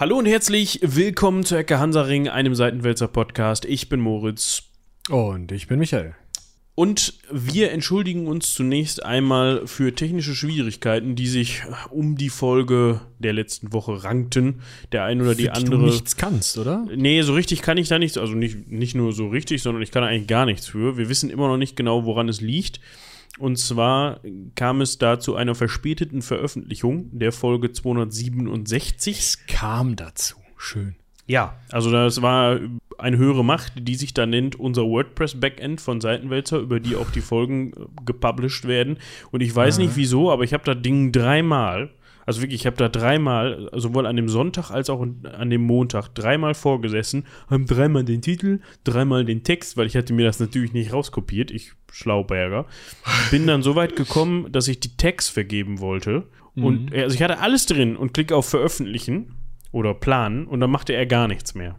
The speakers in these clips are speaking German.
Hallo und herzlich willkommen zu Ecke Hansaring, einem Seitenwälzer Podcast. Ich bin Moritz. Und ich bin Michael. Und wir entschuldigen uns zunächst einmal für technische Schwierigkeiten, die sich um die Folge der letzten Woche rankten. Der ein oder die Für andere. Du nichts kannst, oder? Nee, so richtig kann ich da nichts, also nicht, nicht nur so richtig, sondern ich kann eigentlich gar nichts für. Wir wissen immer noch nicht genau, woran es liegt. Und zwar kam es da zu einer verspäteten Veröffentlichung der Folge 267. Es kam dazu. Schön. Ja, also das war eine höhere Macht, die sich da nennt unser WordPress-Backend von Seitenwälzer, über die auch die Folgen äh, gepublished werden. Und ich weiß Aha. nicht wieso, aber ich habe das Ding dreimal, also wirklich, ich habe da dreimal, sowohl an dem Sonntag als auch an dem Montag, dreimal vorgesessen, haben dreimal den Titel, dreimal den Text, weil ich hatte mir das natürlich nicht rauskopiert, ich Schlauberger. Bin dann so weit gekommen, dass ich die Tags vergeben wollte. Und äh, also ich hatte alles drin und klicke auf Veröffentlichen oder Planen und dann machte er gar nichts mehr.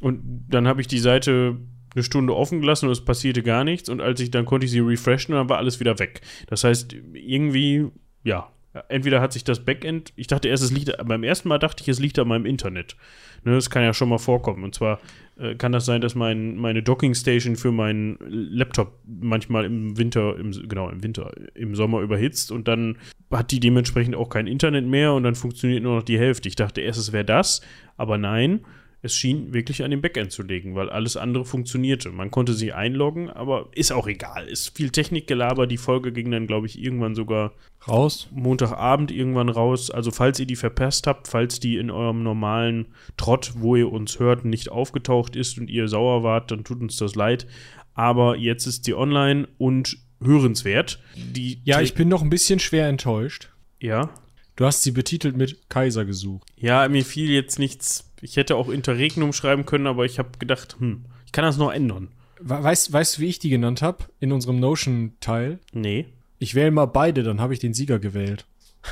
Und dann habe ich die Seite eine Stunde offen gelassen und es passierte gar nichts. Und als ich dann konnte ich sie refreshen und dann war alles wieder weg. Das heißt, irgendwie, ja, entweder hat sich das Backend, ich dachte erst, es liegt, beim ersten Mal dachte ich, es liegt an meinem Internet. Ne, das kann ja schon mal vorkommen. Und zwar äh, kann das sein, dass mein, meine Dockingstation für meinen Laptop manchmal im Winter, im, genau, im Winter, im Sommer überhitzt und dann hat die dementsprechend auch kein Internet mehr und dann funktioniert nur noch die Hälfte. Ich dachte erst, es wäre das, aber nein es schien wirklich an dem Backend zu liegen, weil alles andere funktionierte. Man konnte sich einloggen, aber ist auch egal. Ist viel Technikgelaber. Die Folge ging dann, glaube ich, irgendwann sogar Raus. Montagabend irgendwann raus. Also, falls ihr die verpasst habt, falls die in eurem normalen Trott, wo ihr uns hört, nicht aufgetaucht ist und ihr sauer wart, dann tut uns das leid. Aber jetzt ist sie online und hörenswert. Die Ja, ich bin noch ein bisschen schwer enttäuscht. ja. Du hast sie betitelt mit Kaiser gesucht. Ja, mir fiel jetzt nichts. Ich hätte auch Interregnum schreiben können, aber ich habe gedacht, hm, ich kann das noch ändern. We- Weißt, weißt du, wie ich die genannt habe? In unserem Notion-Teil? Nee. Ich wähle mal beide, dann habe ich den Sieger gewählt.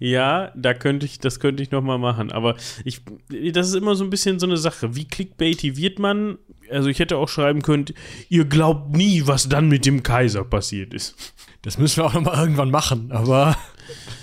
Ja, da könnte ich, das könnte ich noch mal machen. Aber ich, das ist immer so ein bisschen so eine Sache. Wie clickbaity wird man? Also ich hätte auch schreiben können, ihr glaubt nie, was dann mit dem Kaiser passiert ist. Das müssen wir auch noch mal irgendwann machen, aber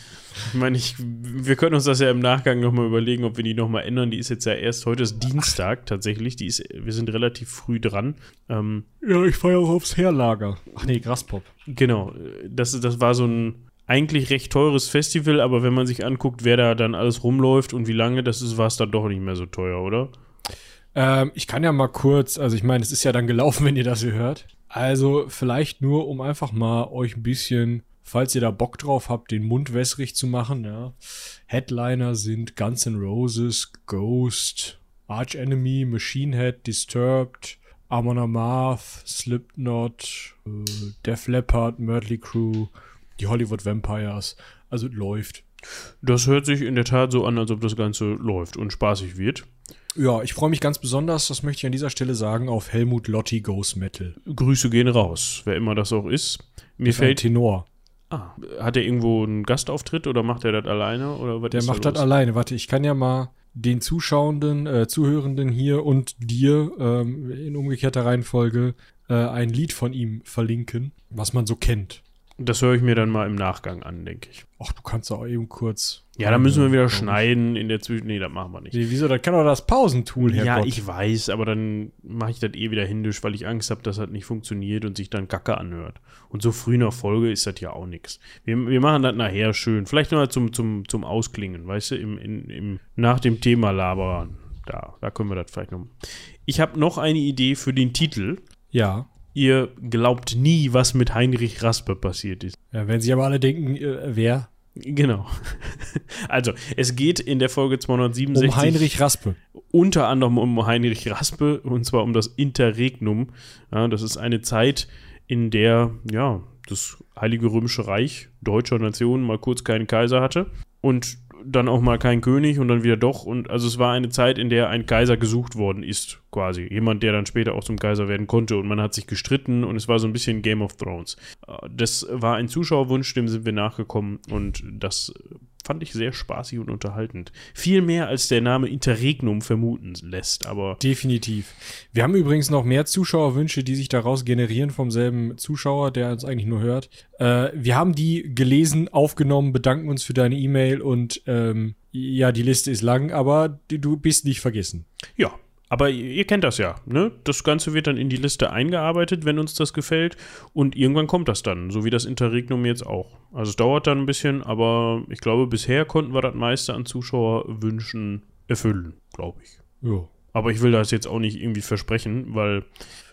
meine, ich, wir können uns das ja im Nachgang noch mal überlegen, ob wir die noch mal ändern. Die ist jetzt ja erst, heute ist Dienstag tatsächlich. Die ist, wir sind relativ früh dran. Ähm, ja, ich fahre auch aufs Herlager. Ach nee, Graspop. Genau, das, das war so ein eigentlich recht teures Festival, aber wenn man sich anguckt, wer da dann alles rumläuft und wie lange, das ist, war es dann doch nicht mehr so teuer, oder? Ähm, ich kann ja mal kurz, also ich meine, es ist ja dann gelaufen, wenn ihr das hier hört. Also vielleicht nur, um einfach mal euch ein bisschen, falls ihr da Bock drauf habt, den Mund wässrig zu machen, ja. Headliner sind Guns N' Roses, Ghost, Arch Enemy, Machine Head, Disturbed, Amon Amarth, Slipknot, äh, Def Leppard, Mötley Crew, die Hollywood Vampires. Also läuft. Das hört sich in der Tat so an, als ob das Ganze läuft und spaßig wird. Ja, ich freue mich ganz besonders, das möchte ich an dieser Stelle sagen, auf Helmut Lotti Ghost Metal. Grüße gehen raus, wer immer das auch ist. Mir Ist fällt. Tenor. Ah, hat er irgendwo einen Gastauftritt oder macht er das alleine? Oder was Der macht da das alleine. Warte, ich kann ja mal den Zuschauenden, äh, Zuhörenden hier und dir ähm, in umgekehrter Reihenfolge äh, ein Lied von ihm verlinken, was man so kennt. Das höre ich mir dann mal im Nachgang an, denke ich. Ach, du kannst auch eben kurz. Ja, da müssen wir wieder schneiden in der Zwischen. Nee, das machen wir nicht. Nee, wieso? Das kann doch das Pausentool Ja, Herrgott. ich weiß, aber dann mache ich das eh wieder hindisch, weil ich Angst habe, dass das nicht funktioniert und sich dann Kacke anhört. Und so früh in der Folge ist das ja auch nichts. Wir, wir machen das nachher schön. Vielleicht noch mal zum, zum, zum Ausklingen, weißt du, im, in, im, nach dem Thema labern. Da, da können wir das vielleicht noch. Ich habe noch eine Idee für den Titel. Ja. Ihr glaubt nie, was mit Heinrich Raspe passiert ist. ja. Wenn sie aber alle denken, äh, wer? Genau. Also, es geht in der Folge 267 Um Heinrich Raspe. unter anderem um Heinrich Raspe und zwar um das Interregnum. Ja, das ist eine Zeit, in der ja das Heilige Römische Reich deutscher Nation mal kurz keinen Kaiser hatte und dann auch mal kein König und dann wieder doch. Und also es war eine Zeit, in der ein Kaiser gesucht worden ist, quasi. Jemand, der dann später auch zum Kaiser werden konnte. Und man hat sich gestritten und es war so ein bisschen Game of Thrones. Äh, Das war ein Zuschauerwunsch, dem sind wir nachgekommen und das fand ich sehr spaßig und unterhaltend. Viel mehr als der Name Interregnum vermuten lässt, aber Definitiv. Wir haben übrigens noch mehr Zuschauerwünsche, die sich daraus generieren vom selben Zuschauer, der uns eigentlich nur hört. Äh, wir haben die gelesen, aufgenommen, bedanken uns für deine E-Mail und ähm, Ja, die Liste ist lang, aber du bist nicht vergessen. Ja, aber ihr kennt das ja, ne? Das Ganze wird dann in die Liste eingearbeitet, wenn uns das gefällt. Und irgendwann kommt das dann, so wie das Interregnum jetzt auch. Also es dauert dann ein bisschen, aber ich glaube, bisher konnten wir das meiste an Zuschauerwünschen erfüllen, glaube ich. Ja. Aber ich will das jetzt auch nicht irgendwie versprechen, weil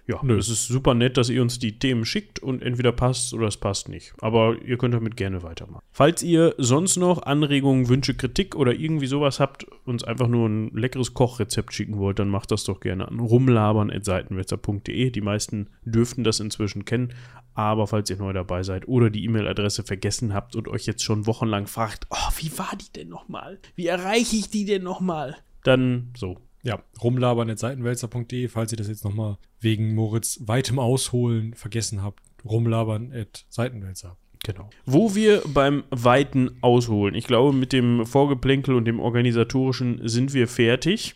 ja, Nö. es ist super nett, dass ihr uns die Themen schickt und entweder passt oder es passt nicht. Aber ihr könnt damit gerne weitermachen. Falls ihr sonst noch Anregungen, Wünsche, Kritik oder irgendwie sowas habt, uns einfach nur ein leckeres Kochrezept schicken wollt, dann macht das doch gerne an rumlabern.seitenwetzer.de. Die meisten dürften das inzwischen kennen. Aber falls ihr neu dabei seid oder die E-Mail-Adresse vergessen habt und euch jetzt schon wochenlang fragt, oh, wie war die denn nochmal? Wie erreiche ich die denn nochmal? Dann so, Ja, rumlabern.seitenwälzer.de, falls ihr das jetzt nochmal wegen Moritz weitem Ausholen vergessen habt. Rumlabern.seitenwälzer. Genau. Wo wir beim weiten Ausholen, ich glaube, mit dem Vorgeplänkel und dem Organisatorischen sind wir fertig.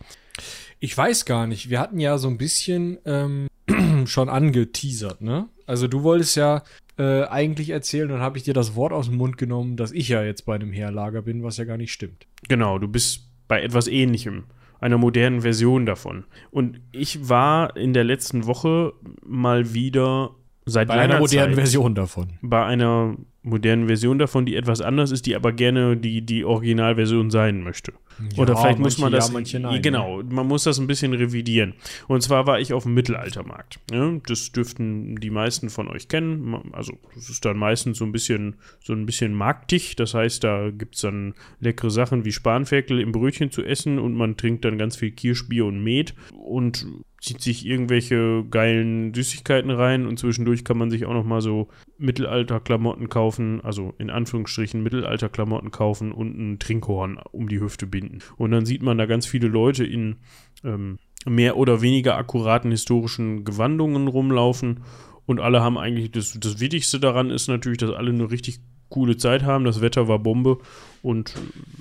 Ich weiß gar nicht, wir hatten ja so ein bisschen ähm, schon angeteasert, ne? Also du wolltest ja äh, eigentlich erzählen, dann habe ich dir das Wort aus dem Mund genommen, dass ich ja jetzt bei einem Heerlager bin, was ja gar nicht stimmt. Genau, du bist bei etwas Ähnlichem, einer modernen Version davon. Und ich war in der letzten Woche mal wieder seit Bei einer modernen Zeit Version davon. bei einer modernen Version davon, die etwas anders ist, die aber gerne die, die Originalversion sein möchte. Oder vielleicht muss man manche das. ja, manche nein, ne? genau, man muss das ein bisschen revidieren. Und zwar war ich auf dem Mittelaltermarkt. Ja, das dürften die meisten von euch kennen. Also, das ist dann meistens so ein bisschen, so ein bisschen marktig. Das heißt, da gibt es dann leckere Sachen wie Spanferkel im Brötchen zu essen und man trinkt dann ganz viel Kirschbier und Met und zieht sich irgendwelche geilen Süßigkeiten rein und zwischendurch kann man sich auch noch mal so Mittelalterklamotten kaufen, also in Anführungsstrichen Mittelalterklamotten kaufen und ein Trinkhorn um die Hüfte binden. Und dann sieht man da ganz viele Leute in ähm, mehr oder weniger akkuraten historischen Gewandungen rumlaufen. Und alle haben eigentlich, das, das Wichtigste daran ist natürlich, dass alle eine richtig coole Zeit haben, das Wetter war Bombe und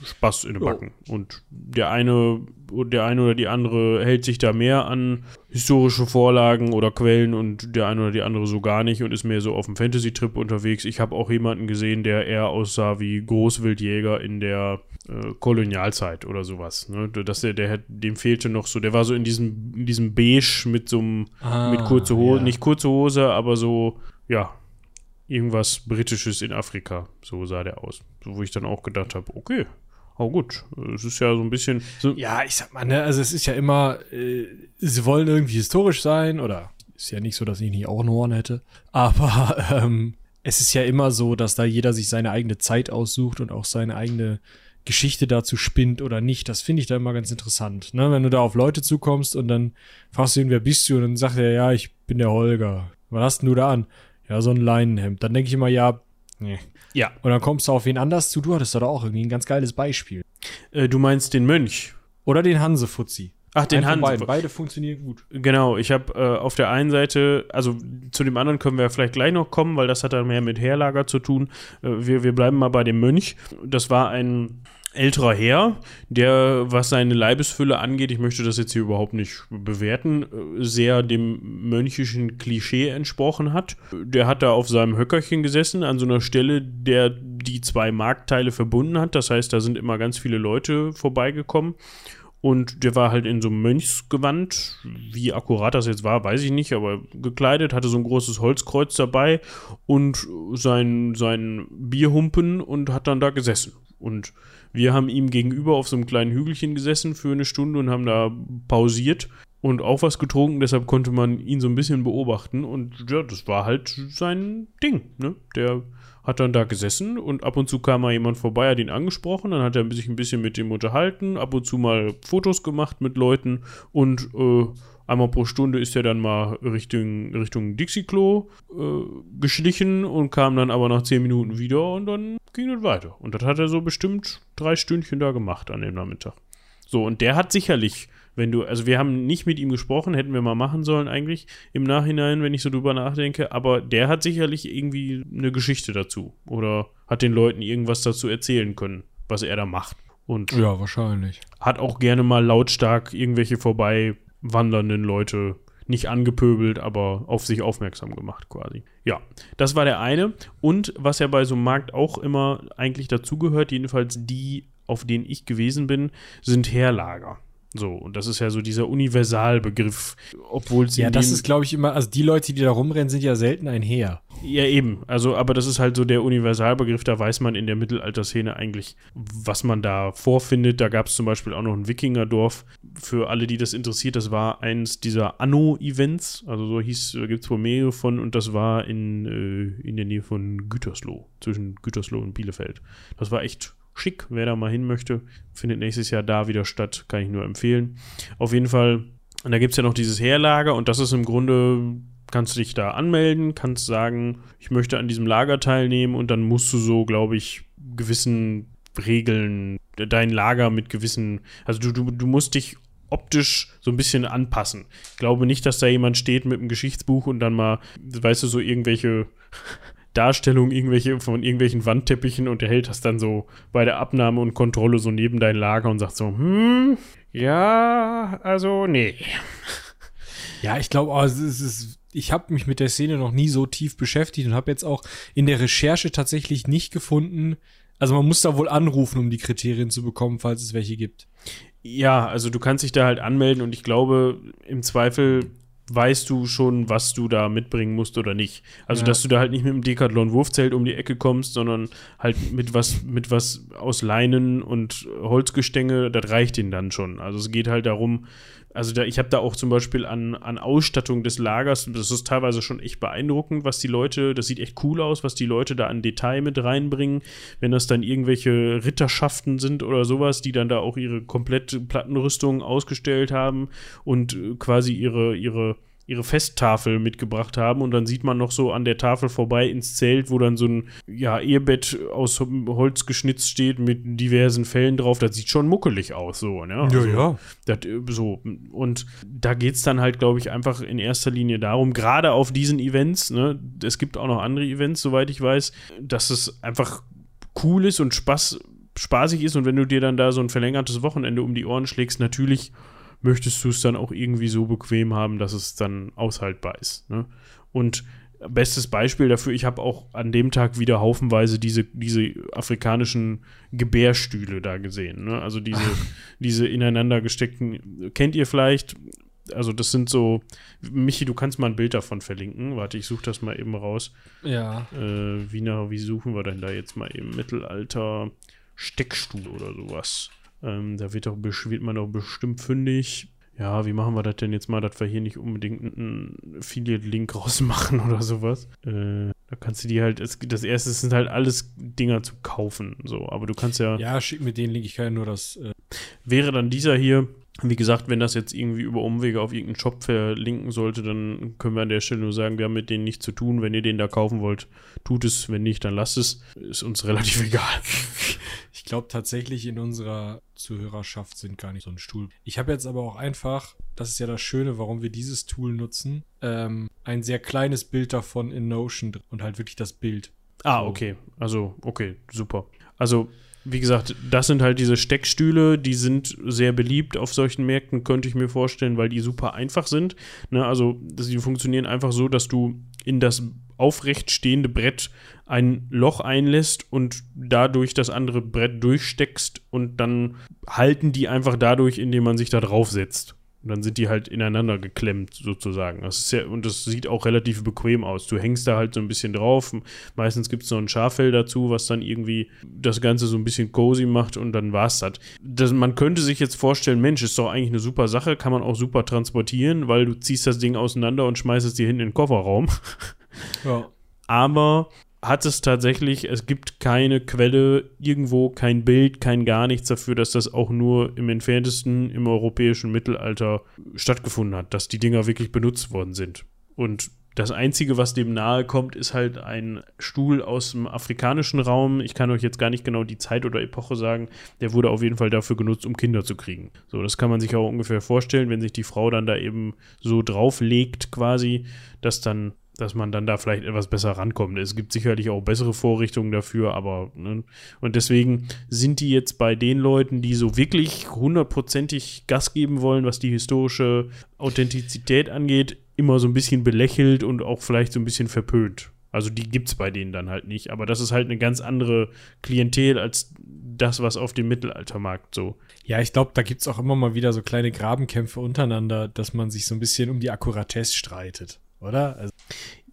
Spaß in den. Backen. Und der eine, der eine oder die andere hält sich da mehr an historische Vorlagen oder Quellen und der eine oder die andere so gar nicht und ist mehr so auf dem Fantasy-Trip unterwegs. Ich habe auch jemanden gesehen, der eher aussah wie Großwildjäger in der äh, Kolonialzeit oder sowas. Ne? Dass der, der hat, dem fehlte noch so, der war so in diesem, in diesem Beige mit so einem, mit kurze Hose, ja. nicht kurze Hose, aber so, ja, irgendwas Britisches in Afrika. So sah der aus. So, wo ich dann auch gedacht habe, okay, oh gut, es ist ja so ein bisschen, so, Ja, ich sag mal, ne, also es ist ja immer, äh, sie wollen irgendwie historisch sein oder ist ja nicht so, dass ich nicht auch ein Horn hätte, aber ähm, es ist ja immer so, dass da jeder sich seine eigene Zeit aussucht und auch seine eigene Geschichte dazu spinnt oder nicht. Das finde ich da immer ganz interessant. Ne? Wenn du da auf Leute zukommst und dann fragst du ihn, wer bist du? Und dann sagt er, ja, ich bin der Holger. Was hast denn du da an? Ja, so ein Leinenhemd. Dann denke ich immer, ja, nee. ja, Und dann kommst du auf wen anders zu. Du hattest da doch auch irgendwie ein ganz geiles Beispiel. äh, du meinst den Mönch. Oder den Hansefutzi. Ach, den Einen von Hans. beiden. Beide funktionieren gut. Genau, ich habe äh, auf der einen Seite, also zu dem anderen können wir vielleicht gleich noch kommen, weil das hat dann mehr mit Heerlager zu tun. Äh, wir, wir bleiben mal bei dem Mönch. Das war ein älterer Herr, der, was seine Leibesfülle angeht, ich möchte das jetzt hier überhaupt nicht bewerten, äh, sehr dem mönchischen Klischee entsprochen hat. Der hat da auf seinem Höckerchen gesessen, an so einer Stelle, der die zwei Marktteile verbunden hat. Das heißt, da sind immer ganz viele Leute vorbeigekommen. Und der war halt in so einem Mönchsgewand. Wie akkurat das jetzt war, weiß ich nicht, aber gekleidet, hatte so ein großes Holzkreuz dabei und sein, sein Bierhumpen und hat dann da gesessen. Und wir haben ihm gegenüber auf so einem kleinen Hügelchen gesessen für eine Stunde und haben da pausiert und auch was getrunken, deshalb konnte man ihn so ein bisschen beobachten. Und ja, das war halt sein Ding, ne? Der hat dann da gesessen und ab und zu kam mal jemand vorbei, hat ihn angesprochen, dann hat er sich ein bisschen mit ihm unterhalten, ab und zu mal Fotos gemacht mit Leuten und äh, einmal pro Stunde ist er dann mal Richtung, Richtung Dixie-Klo äh, geschlichen und kam dann aber nach zehn Minuten wieder und dann ging es weiter. Und das hat er so bestimmt drei Stündchen da gemacht an dem Nachmittag. So, und der hat sicherlich, wenn du, also wir haben nicht mit ihm gesprochen, hätten wir mal machen sollen eigentlich im Nachhinein, wenn ich so drüber nachdenke, aber der hat sicherlich irgendwie eine Geschichte dazu oder hat den Leuten irgendwas dazu erzählen können, was er da macht. Und Ja, wahrscheinlich. hat auch gerne mal lautstark irgendwelche vorbei wandernden Leute nicht angepöbelt, aber auf sich aufmerksam gemacht quasi. Ja, das war der eine. Und was ja bei so einem Markt auch immer eigentlich dazugehört, jedenfalls die auf denen ich gewesen bin, sind Heerlager. So, und das ist ja so dieser Universalbegriff, obwohl es Ja, das ist, glaube ich, immer, also die Leute, die da rumrennen, sind ja selten ein Heer. Ja, eben. Also, aber das ist halt so der Universalbegriff, da weiß man in der Mittelalterszene eigentlich, was man da vorfindet. Da gab es zum Beispiel auch noch ein Wikingerdorf. Für alle, die das interessiert, das war eins dieser Anno-Events. Also so hieß, da gibt es wohl mehrere von und das war in, äh, in der Nähe von Gütersloh, zwischen Gütersloh und Bielefeld. Das war echt schick. Wer da mal hin möchte, findet nächstes Jahr da wieder statt, kann ich nur empfehlen. Auf jeden Fall, und da gibt es ja noch dieses Heerlager und das ist im Grunde, kannst du dich da anmelden, kannst sagen, ich möchte an diesem Lager teilnehmen und dann musst du so, glaube ich, gewissen Regeln, dein Lager mit gewissen, also du, du, du musst dich optisch so ein bisschen anpassen. Ich glaube nicht, dass da jemand steht mit einem Geschichtsbuch und dann mal, weißt du, so irgendwelche Darstellungen irgendwelche, von irgendwelchen Wandteppichen und er hält das dann so bei der Abnahme und Kontrolle so neben dein Lager und sagt so, hm, ja, also nee. Ja, ich glaube, also es ist, ich habe mich mit der Szene noch nie so tief beschäftigt und habe jetzt auch in der Recherche tatsächlich nicht gefunden. Also man muss da wohl anrufen, um die Kriterien zu bekommen, falls es welche gibt. Ja, also du kannst dich da halt anmelden und ich glaube, im Zweifel weißt du schon, was du da mitbringen musst oder nicht. Also, ja. dass du da halt nicht mit dem Decathlon Wurfzelt um die Ecke kommst, sondern halt mit was, mit was aus Leinen und Holzgestänge, das reicht ihnen dann schon. Also, es geht halt darum, also da, ich habe da auch zum Beispiel an, an Ausstattung des Lagers, das ist teilweise schon echt beeindruckend, was die Leute, das sieht echt cool aus, was die Leute da an Detail mit reinbringen. Wenn das dann irgendwelche Ritterschaften sind oder sowas, die dann da auch ihre komplette Plattenrüstung ausgestellt haben und äh, quasi ihre, ihre ihre Festtafel mitgebracht haben und dann sieht man noch so an der Tafel vorbei ins Zelt, wo dann so ein ja, Ehebett aus Holz geschnitzt steht mit diversen Fällen drauf. Das sieht schon muckelig aus, so, ne? Also, ja, ja. Das, so. Und da geht es dann halt, glaube ich, einfach in erster Linie darum, gerade auf diesen Events, ne, es gibt auch noch andere Events, soweit ich weiß, dass es einfach cool ist und Spaß, spaßig ist und wenn du dir dann da so ein verlängertes Wochenende um die Ohren schlägst, natürlich möchtest du es dann auch irgendwie so bequem haben, dass es dann aushaltbar ist. Ne? Und bestes Beispiel dafür, ich habe auch an dem Tag wieder haufenweise diese, diese afrikanischen Gebärstühle da gesehen. Ne? Also diese, diese ineinander gesteckten, kennt ihr vielleicht? Also das sind so, Michi, du kannst mal ein Bild davon verlinken. Warte, ich suche das mal eben raus. Ja. Äh, wie, na, wie suchen wir denn da jetzt mal eben Mittelalter Steckstuhl oder sowas? Ähm, da wird, doch, wird man doch bestimmt fündig. Ja, wie machen wir das denn jetzt mal, dass wir hier nicht unbedingt einen Affiliate-Link rausmachen oder sowas? Äh, da kannst du die halt, das erste sind halt alles Dinger zu kaufen, so, aber du kannst ja. Ja, schick mir den Link, ich kann ja nur das. Äh wäre dann dieser hier, wie gesagt, wenn das jetzt irgendwie über Umwege auf irgendeinen Shop verlinken sollte, dann können wir an der Stelle nur sagen, wir haben mit denen nichts zu tun. Wenn ihr den da kaufen wollt, tut es. Wenn nicht, dann lasst es. Ist uns relativ egal. Ich glaube tatsächlich in unserer Zuhörerschaft sind gar nicht so ein Stuhl. Ich habe jetzt aber auch einfach, das ist ja das Schöne, warum wir dieses Tool nutzen, ähm, ein sehr kleines Bild davon in Notion und halt wirklich das Bild. Ah, okay. Also, okay, super. Also wie gesagt, das sind halt diese Steckstühle, die sind sehr beliebt auf solchen Märkten, könnte ich mir vorstellen, weil die super einfach sind. Ne, also, die funktionieren einfach so, dass du in das aufrecht stehende Brett ein Loch einlässt und dadurch das andere Brett durchsteckst und dann halten die einfach dadurch, indem man sich da drauf setzt. Und dann sind die halt ineinander geklemmt, sozusagen. Das ist ja, und das sieht auch relativ bequem aus. Du hängst da halt so ein bisschen drauf. Meistens gibt es noch ein Schaffell dazu, was dann irgendwie das Ganze so ein bisschen cozy macht und dann war's das. das. Man könnte sich jetzt vorstellen, Mensch, ist doch eigentlich eine super Sache, kann man auch super transportieren, weil du ziehst das Ding auseinander und schmeißt es dir hinten in den Kofferraum. Ja. Aber hat es tatsächlich, es gibt keine Quelle irgendwo, kein Bild, kein gar nichts dafür, dass das auch nur im entferntesten im europäischen Mittelalter stattgefunden hat, dass die Dinger wirklich benutzt worden sind. Und das Einzige, was dem nahe kommt, ist halt ein Stuhl aus dem afrikanischen Raum. Ich kann euch jetzt gar nicht genau die Zeit oder Epoche sagen. Der wurde auf jeden Fall dafür genutzt, um Kinder zu kriegen. So, das kann man sich auch ungefähr vorstellen, wenn sich die Frau dann da eben so drauflegt, quasi, dass dann dass man dann da vielleicht etwas besser rankommt. Es gibt sicherlich auch bessere Vorrichtungen dafür, aber ne? und deswegen sind die jetzt bei den Leuten, die so wirklich hundertprozentig Gas geben wollen, was die historische Authentizität angeht, immer so ein bisschen belächelt und auch vielleicht so ein bisschen verpönt. Also die gibt es bei denen dann halt nicht. Aber das ist halt eine ganz andere Klientel als das, was auf dem Mittelaltermarkt so. Ja, ich glaube, da gibt es auch immer mal wieder so kleine Grabenkämpfe untereinander, dass man sich so ein bisschen um die Akkuratesse streitet, oder? Also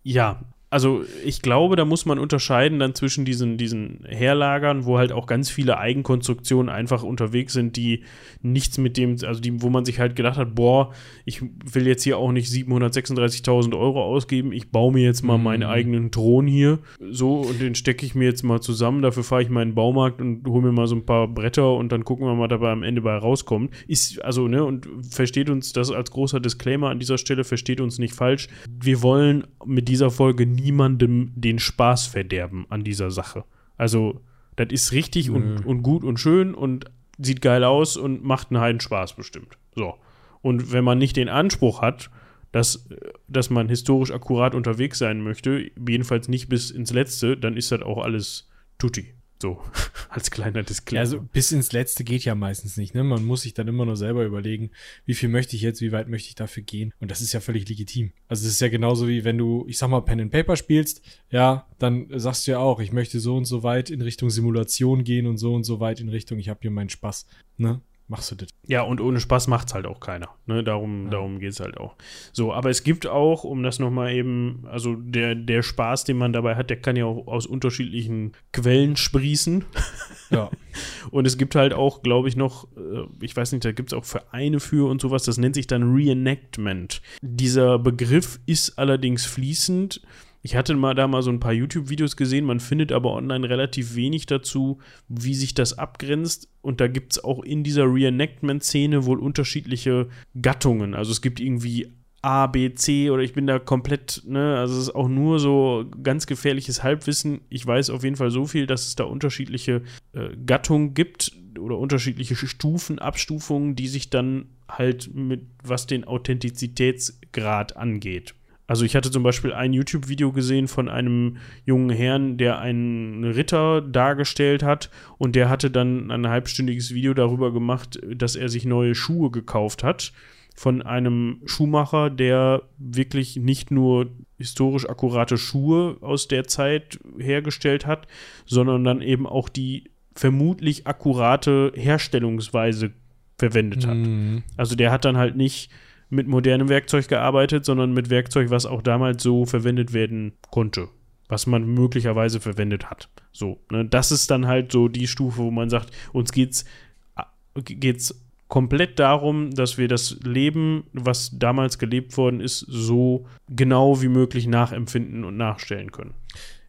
ja, also ich glaube, da muss man unterscheiden dann zwischen diesen, diesen Herlagern, wo halt auch ganz viele Eigenkonstruktionen einfach unterwegs sind, die nichts mit dem, also die, wo man sich halt gedacht hat, boah, ich will jetzt hier auch nicht 736.000 Euro ausgeben, ich baue mir jetzt mal mhm. meinen eigenen Thron hier, so, und den stecke ich mir jetzt mal zusammen, dafür fahre ich meinen Baumarkt und hole mir mal so ein paar Bretter und dann gucken wir mal, dabei am Ende bei rauskommt. Ist, also, ne, und versteht uns das als großer Disclaimer an dieser Stelle, versteht uns nicht falsch. Wir wollen mit dieser Folge nie niemandem den Spaß verderben an dieser Sache. Also, das ist richtig mhm. und, und gut und schön und sieht geil aus und macht einen Heiden Spaß bestimmt. So. Und wenn man nicht den Anspruch hat, dass, dass man historisch akkurat unterwegs sein möchte, jedenfalls nicht bis ins Letzte, dann ist das auch alles tutti. So, als kleiner Disclaimer. Also bis ins Letzte geht ja meistens nicht, ne? Man muss sich dann immer nur selber überlegen, wie viel möchte ich jetzt, wie weit möchte ich dafür gehen. Und das ist ja völlig legitim. Also es ist ja genauso wie wenn du, ich sag mal, Pen and Paper spielst, ja, dann sagst du ja auch, ich möchte so und so weit in Richtung Simulation gehen und so und so weit in Richtung, ich habe hier meinen Spaß, ne? Machst du das. Ja, und ohne Spaß macht es halt auch keiner. Ne? Darum, ja. darum geht es halt auch. So, aber es gibt auch, um das nochmal eben, also der, der Spaß, den man dabei hat, der kann ja auch aus unterschiedlichen Quellen sprießen. Ja. und es gibt halt auch, glaube ich, noch, äh, ich weiß nicht, da gibt es auch Vereine für und sowas, das nennt sich dann Reenactment. Dieser Begriff ist allerdings fließend ich hatte mal da mal so ein paar YouTube-Videos gesehen, man findet aber online relativ wenig dazu, wie sich das abgrenzt. Und da gibt es auch in dieser Reenactment-Szene wohl unterschiedliche Gattungen. Also es gibt irgendwie A, B, C oder ich bin da komplett, ne, also es ist auch nur so ganz gefährliches Halbwissen. Ich weiß auf jeden Fall so viel, dass es da unterschiedliche äh, Gattungen gibt oder unterschiedliche Stufen, Abstufungen, die sich dann halt mit was den Authentizitätsgrad angeht. Also ich hatte zum Beispiel ein YouTube-Video gesehen von einem jungen Herrn, der einen Ritter dargestellt hat und der hatte dann ein halbstündiges Video darüber gemacht, dass er sich neue Schuhe gekauft hat von einem Schuhmacher, der wirklich nicht nur historisch akkurate Schuhe aus der Zeit hergestellt hat, sondern dann eben auch die vermutlich akkurate Herstellungsweise verwendet hat. Mhm. Also der hat dann halt nicht mit modernem Werkzeug gearbeitet, sondern mit Werkzeug, was auch damals so verwendet werden konnte. Was man möglicherweise verwendet hat. So, ne? Das ist dann halt so die Stufe, wo man sagt, uns geht's, geht's komplett darum, dass wir das Leben, was damals gelebt worden ist, so genau wie möglich nachempfinden und nachstellen können.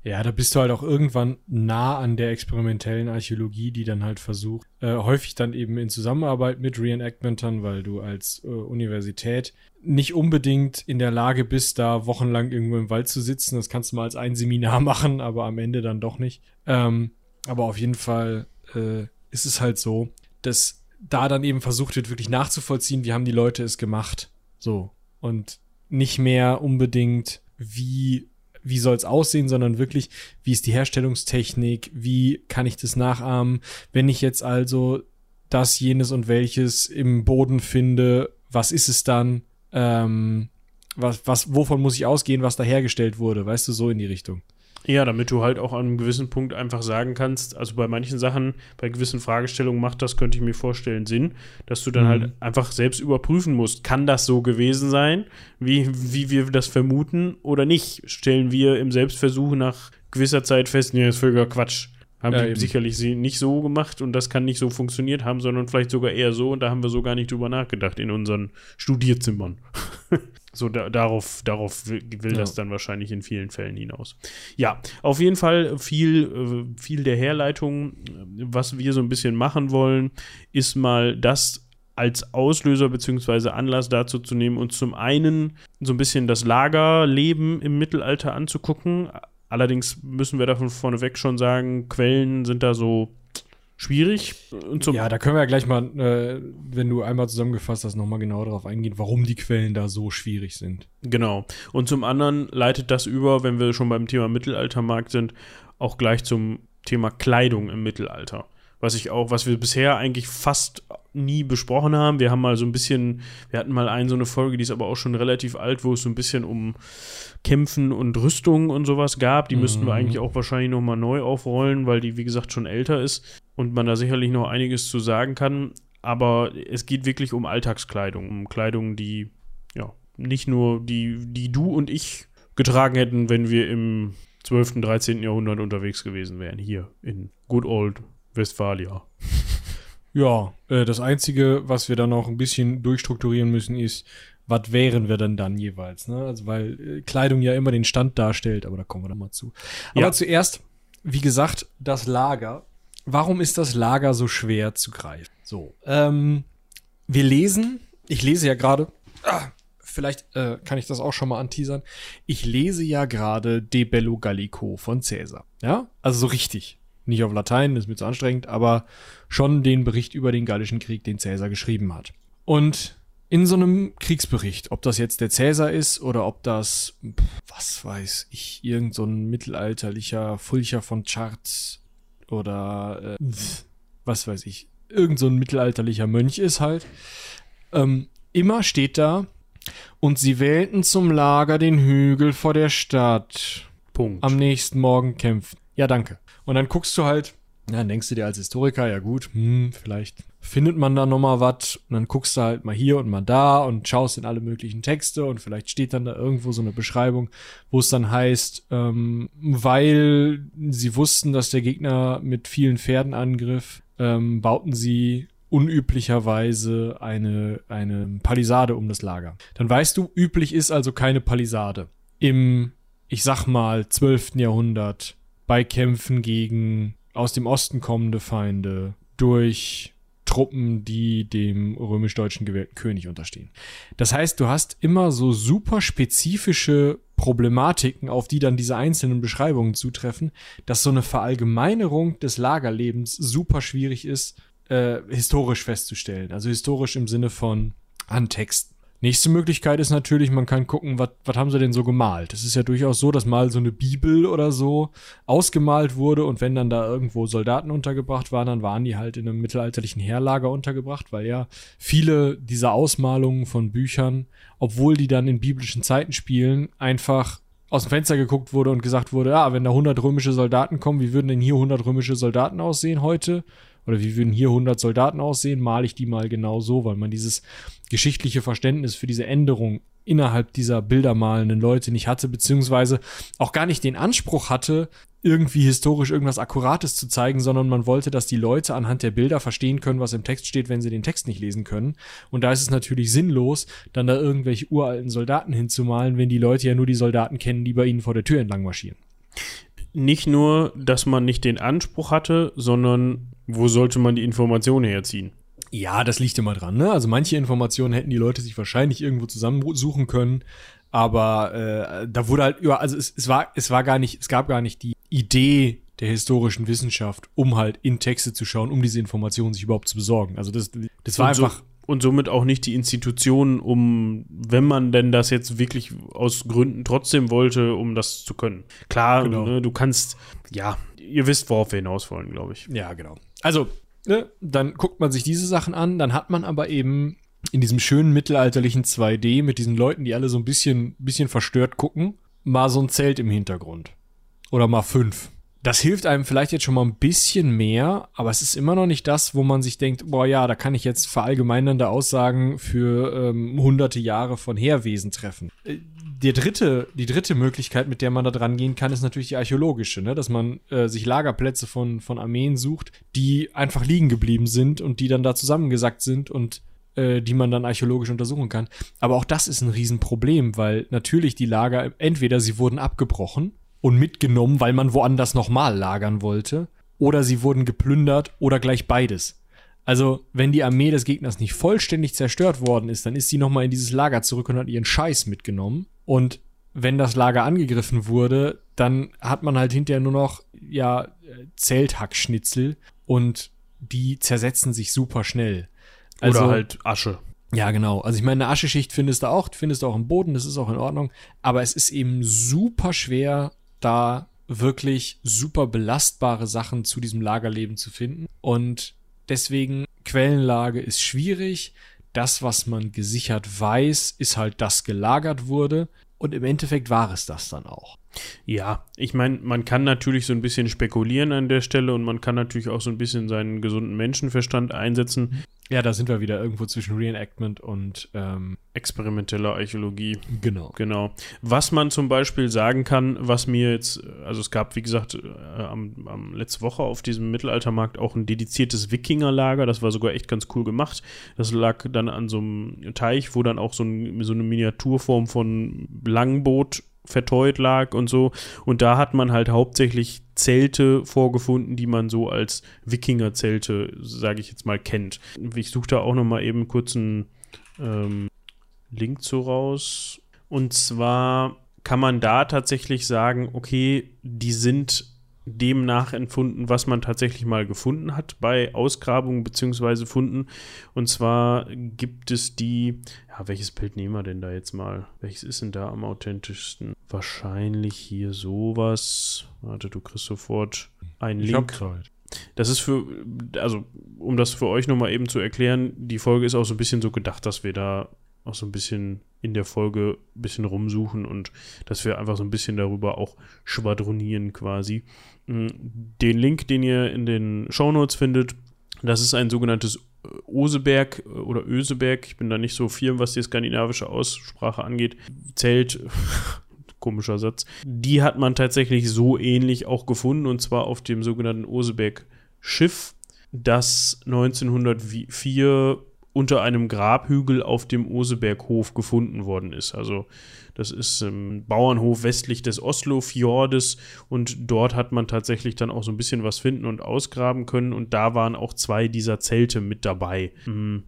Ja, da bist du halt auch irgendwann nah an der experimentellen Archäologie, die dann halt versucht, äh, häufig dann eben in Zusammenarbeit mit Reenactmentern, weil du als äh, Universität nicht unbedingt in der Lage bist, da wochenlang irgendwo im Wald zu sitzen. Das kannst du mal als ein Seminar machen, aber am Ende dann doch nicht. Ähm, aber auf jeden Fall äh, ist es halt so, dass da dann eben versucht wird, wirklich nachzuvollziehen, wie haben die Leute es gemacht. So. Und nicht mehr unbedingt, wie wie soll es aussehen, sondern wirklich, wie ist die Herstellungstechnik, wie kann ich das nachahmen. Wenn ich jetzt also das, jenes und welches im Boden finde, was ist es dann? Ähm, was, was, wovon muss ich ausgehen, was da hergestellt wurde? Weißt du, so in die Richtung. Ja, damit du halt auch an einem gewissen Punkt einfach sagen kannst, also bei manchen Sachen, bei gewissen Fragestellungen macht das, könnte ich mir vorstellen, Sinn, dass du dann halt mhm. halt einfach selbst überprüfen musst, kann das so gewesen sein, wie, wie wir das vermuten oder nicht? Stellen wir im Selbstversuch nach gewisser Zeit fest, nee, das ist völliger Quatsch. Haben ja, die eben. sicherlich sie nicht so gemacht und das kann nicht so funktioniert haben, sondern vielleicht sogar eher so und da haben wir so gar nicht drüber nachgedacht in unseren Studierzimmern. So, da, darauf, darauf will, will ja. das dann wahrscheinlich in vielen Fällen hinaus. Ja, auf jeden Fall viel, äh, viel der Herleitung, was wir so ein bisschen machen wollen, ist mal das als Auslöser bzw. Anlass dazu zu nehmen, uns zum einen so ein bisschen das Lagerleben im Mittelalter anzugucken. Allerdings müssen wir davon vorneweg schon sagen, Quellen sind da so schwierig. ja, da können wir ja gleich mal, äh, wenn du einmal zusammengefasst hast, nochmal genau darauf eingehen, warum die Quellen da so schwierig sind. Genau. Und zum anderen leitet das über, wenn wir schon beim Thema Mittelaltermarkt sind, auch gleich zum Thema Kleidung im Mittelalter. Was ich auch, was wir bisher eigentlich fast nie besprochen haben. Wir haben mal so ein bisschen, wir hatten mal eine so eine Folge, die ist aber auch schon relativ alt, wo es so ein bisschen um Kämpfen und Rüstung und sowas gab. Die mhm. müssten wir eigentlich auch wahrscheinlich nochmal neu aufrollen, weil die, wie gesagt, schon älter ist und man da sicherlich noch einiges zu sagen kann. Aber es geht wirklich um Alltagskleidung, um Kleidung, die, ja, nicht nur die, die du und ich getragen hätten, wenn wir im 12., 13. Jahrhundert unterwegs gewesen wären, hier in Good Old Westphalia. Ja, äh, das Einzige, was wir dann noch ein bisschen durchstrukturieren müssen, ist, was wären wir denn dann jeweils? Ne? Also, weil äh, Kleidung ja immer den Stand darstellt, aber da kommen wir dann mal zu. Aber ja. zuerst, wie gesagt, das Lager. Warum ist das Lager so schwer zu greifen? So, ähm, wir lesen, ich lese ja gerade, ah, vielleicht äh, kann ich das auch schon mal anteasern. Ich lese ja gerade De Bello Gallico von Caesar. Ja, also so richtig. Nicht auf Latein, ist mir zu anstrengend, aber schon den Bericht über den Gallischen Krieg, den Cäsar geschrieben hat. Und in so einem Kriegsbericht, ob das jetzt der Cäsar ist oder ob das, was weiß ich, irgend so ein mittelalterlicher Fulcher von Chartres oder äh, was weiß ich, irgend so ein mittelalterlicher Mönch ist halt, ähm, immer steht da, und sie wählten zum Lager den Hügel vor der Stadt. Punkt. Am nächsten Morgen kämpft. Ja, danke. Und dann guckst du halt, ja, dann denkst du dir als Historiker, ja gut, hm, vielleicht findet man da nochmal was. Und dann guckst du halt mal hier und mal da und schaust in alle möglichen Texte und vielleicht steht dann da irgendwo so eine Beschreibung, wo es dann heißt, ähm, weil sie wussten, dass der Gegner mit vielen Pferden angriff, ähm, bauten sie unüblicherweise eine, eine Palisade um das Lager. Dann weißt du, üblich ist also keine Palisade. Im, ich sag mal, 12. Jahrhundert bei Kämpfen gegen aus dem Osten kommende Feinde durch Truppen, die dem römisch-deutschen gewählten König unterstehen. Das heißt, du hast immer so super spezifische Problematiken, auf die dann diese einzelnen Beschreibungen zutreffen, dass so eine Verallgemeinerung des Lagerlebens super schwierig ist, äh, historisch festzustellen. Also historisch im Sinne von an Texten. Nächste Möglichkeit ist natürlich, man kann gucken, was haben sie denn so gemalt. Es ist ja durchaus so, dass mal so eine Bibel oder so ausgemalt wurde und wenn dann da irgendwo Soldaten untergebracht waren, dann waren die halt in einem mittelalterlichen Heerlager untergebracht, weil ja viele dieser Ausmalungen von Büchern, obwohl die dann in biblischen Zeiten spielen, einfach aus dem Fenster geguckt wurde und gesagt wurde, ja, wenn da 100 römische Soldaten kommen, wie würden denn hier 100 römische Soldaten aussehen heute? Oder wie würden hier 100 Soldaten aussehen, male ich die mal genau so, weil man dieses geschichtliche Verständnis für diese Änderung innerhalb dieser bildermalenden Leute nicht hatte, beziehungsweise auch gar nicht den Anspruch hatte, irgendwie historisch irgendwas Akkurates zu zeigen, sondern man wollte, dass die Leute anhand der Bilder verstehen können, was im Text steht, wenn sie den Text nicht lesen können. Und da ist es natürlich sinnlos, dann da irgendwelche uralten Soldaten hinzumalen, wenn die Leute ja nur die Soldaten kennen, die bei ihnen vor der Tür entlang marschieren. Nicht nur, dass man nicht den Anspruch hatte, sondern wo sollte man die Informationen herziehen? Ja, das liegt immer dran. Ne? Also manche Informationen hätten die Leute sich wahrscheinlich irgendwo zusammensuchen können, aber äh, da wurde halt über, also es, es war, es war gar nicht, es gab gar nicht die Idee der historischen Wissenschaft, um halt in Texte zu schauen, um diese Informationen sich überhaupt zu besorgen. Also das, das war und einfach. Und somit auch nicht die Institutionen, um, wenn man denn das jetzt wirklich aus Gründen trotzdem wollte, um das zu können. Klar, genau. ne, du kannst, ja, ihr wisst, worauf wir hinaus wollen, glaube ich. Ja, genau. Also, ne, dann guckt man sich diese Sachen an, dann hat man aber eben in diesem schönen mittelalterlichen 2D mit diesen Leuten, die alle so ein bisschen, bisschen verstört gucken, mal so ein Zelt im Hintergrund. Oder mal fünf. Das hilft einem vielleicht jetzt schon mal ein bisschen mehr, aber es ist immer noch nicht das, wo man sich denkt, boah ja, da kann ich jetzt verallgemeinernde Aussagen für ähm, hunderte Jahre von Heerwesen treffen. Äh, der dritte, die dritte Möglichkeit, mit der man da dran gehen kann, ist natürlich die archäologische, ne? dass man äh, sich Lagerplätze von, von Armeen sucht, die einfach liegen geblieben sind und die dann da zusammengesackt sind und äh, die man dann archäologisch untersuchen kann. Aber auch das ist ein Riesenproblem, weil natürlich die Lager, entweder sie wurden abgebrochen und mitgenommen, weil man woanders nochmal lagern wollte, oder sie wurden geplündert oder gleich beides. Also, wenn die Armee des Gegners nicht vollständig zerstört worden ist, dann ist sie nochmal in dieses Lager zurück und hat ihren Scheiß mitgenommen. Und wenn das Lager angegriffen wurde, dann hat man halt hinterher nur noch, ja, Zelthackschnitzel und die zersetzen sich super schnell. Also, Oder halt Asche. Ja, genau. Also ich meine, eine Ascheschicht findest du auch, findest du auch im Boden, das ist auch in Ordnung. Aber es ist eben super schwer, da wirklich super belastbare Sachen zu diesem Lagerleben zu finden. Und deswegen Quellenlage ist schwierig. Das, was man gesichert weiß, ist halt, dass gelagert wurde. Und im Endeffekt war es das dann auch. Ja, ich meine, man kann natürlich so ein bisschen spekulieren an der Stelle und man kann natürlich auch so ein bisschen seinen gesunden Menschenverstand einsetzen. Ja, da sind wir wieder irgendwo zwischen Reenactment und ähm, experimenteller Archäologie. Genau. Genau. Was man zum Beispiel sagen kann, was mir jetzt, also es gab, wie gesagt, äh, am, am letzte Woche auf diesem Mittelaltermarkt auch ein dediziertes Wikingerlager, das war sogar echt ganz cool gemacht. Das lag dann an so einem Teich, wo dann auch so, ein, so eine Miniaturform von Langboot verteut lag und so. Und da hat man halt hauptsächlich Zelte vorgefunden, die man so als Wikinger-Zelte, sage ich jetzt mal, kennt. Ich suche da auch noch mal eben kurz einen ähm, Link zu raus. Und zwar kann man da tatsächlich sagen, okay, die sind dem nachempfunden, was man tatsächlich mal gefunden hat bei Ausgrabungen bzw. Funden. Und zwar gibt es die, ja, welches Bild nehmen wir denn da jetzt mal? Welches ist denn da am authentischsten? Wahrscheinlich hier sowas. Warte, du kriegst sofort einen ich Link. Zeit. Das ist für, also um das für euch nochmal eben zu erklären, die Folge ist auch so ein bisschen so gedacht, dass wir da auch so ein bisschen in der Folge ein bisschen rumsuchen und dass wir einfach so ein bisschen darüber auch schwadronieren quasi. Mm, Den Link, den ihr in den Shownotes findet, das ist ein sogenanntes Oseberg oder Öseberg. Ich bin da nicht so firm, was die skandinavische Aussprache angeht. Zelt, komischer Satz. Die hat man tatsächlich so ähnlich auch gefunden und zwar auf dem sogenannten Oseberg Schiff, das 1904 unter einem Grabhügel auf dem Oseberghof gefunden worden ist. Also das ist ein Bauernhof westlich des Oslo-Fjordes und dort hat man tatsächlich dann auch so ein bisschen was finden und ausgraben können und da waren auch zwei dieser Zelte mit dabei. Mm.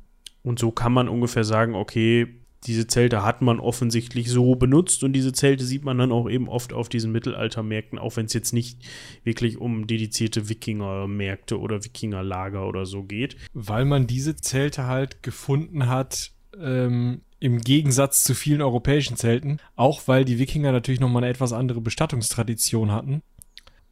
Und so kann man ungefähr sagen, okay, diese Zelte hat man offensichtlich so benutzt und diese Zelte sieht man dann auch eben oft auf diesen Mittelaltermärkten, auch wenn es jetzt nicht wirklich um dedizierte Wikingermärkte oder Wikingerlager oder so geht. Weil man diese Zelte halt gefunden hat, ähm, im Gegensatz zu vielen europäischen Zelten, auch weil die Wikinger natürlich nochmal eine etwas andere Bestattungstradition hatten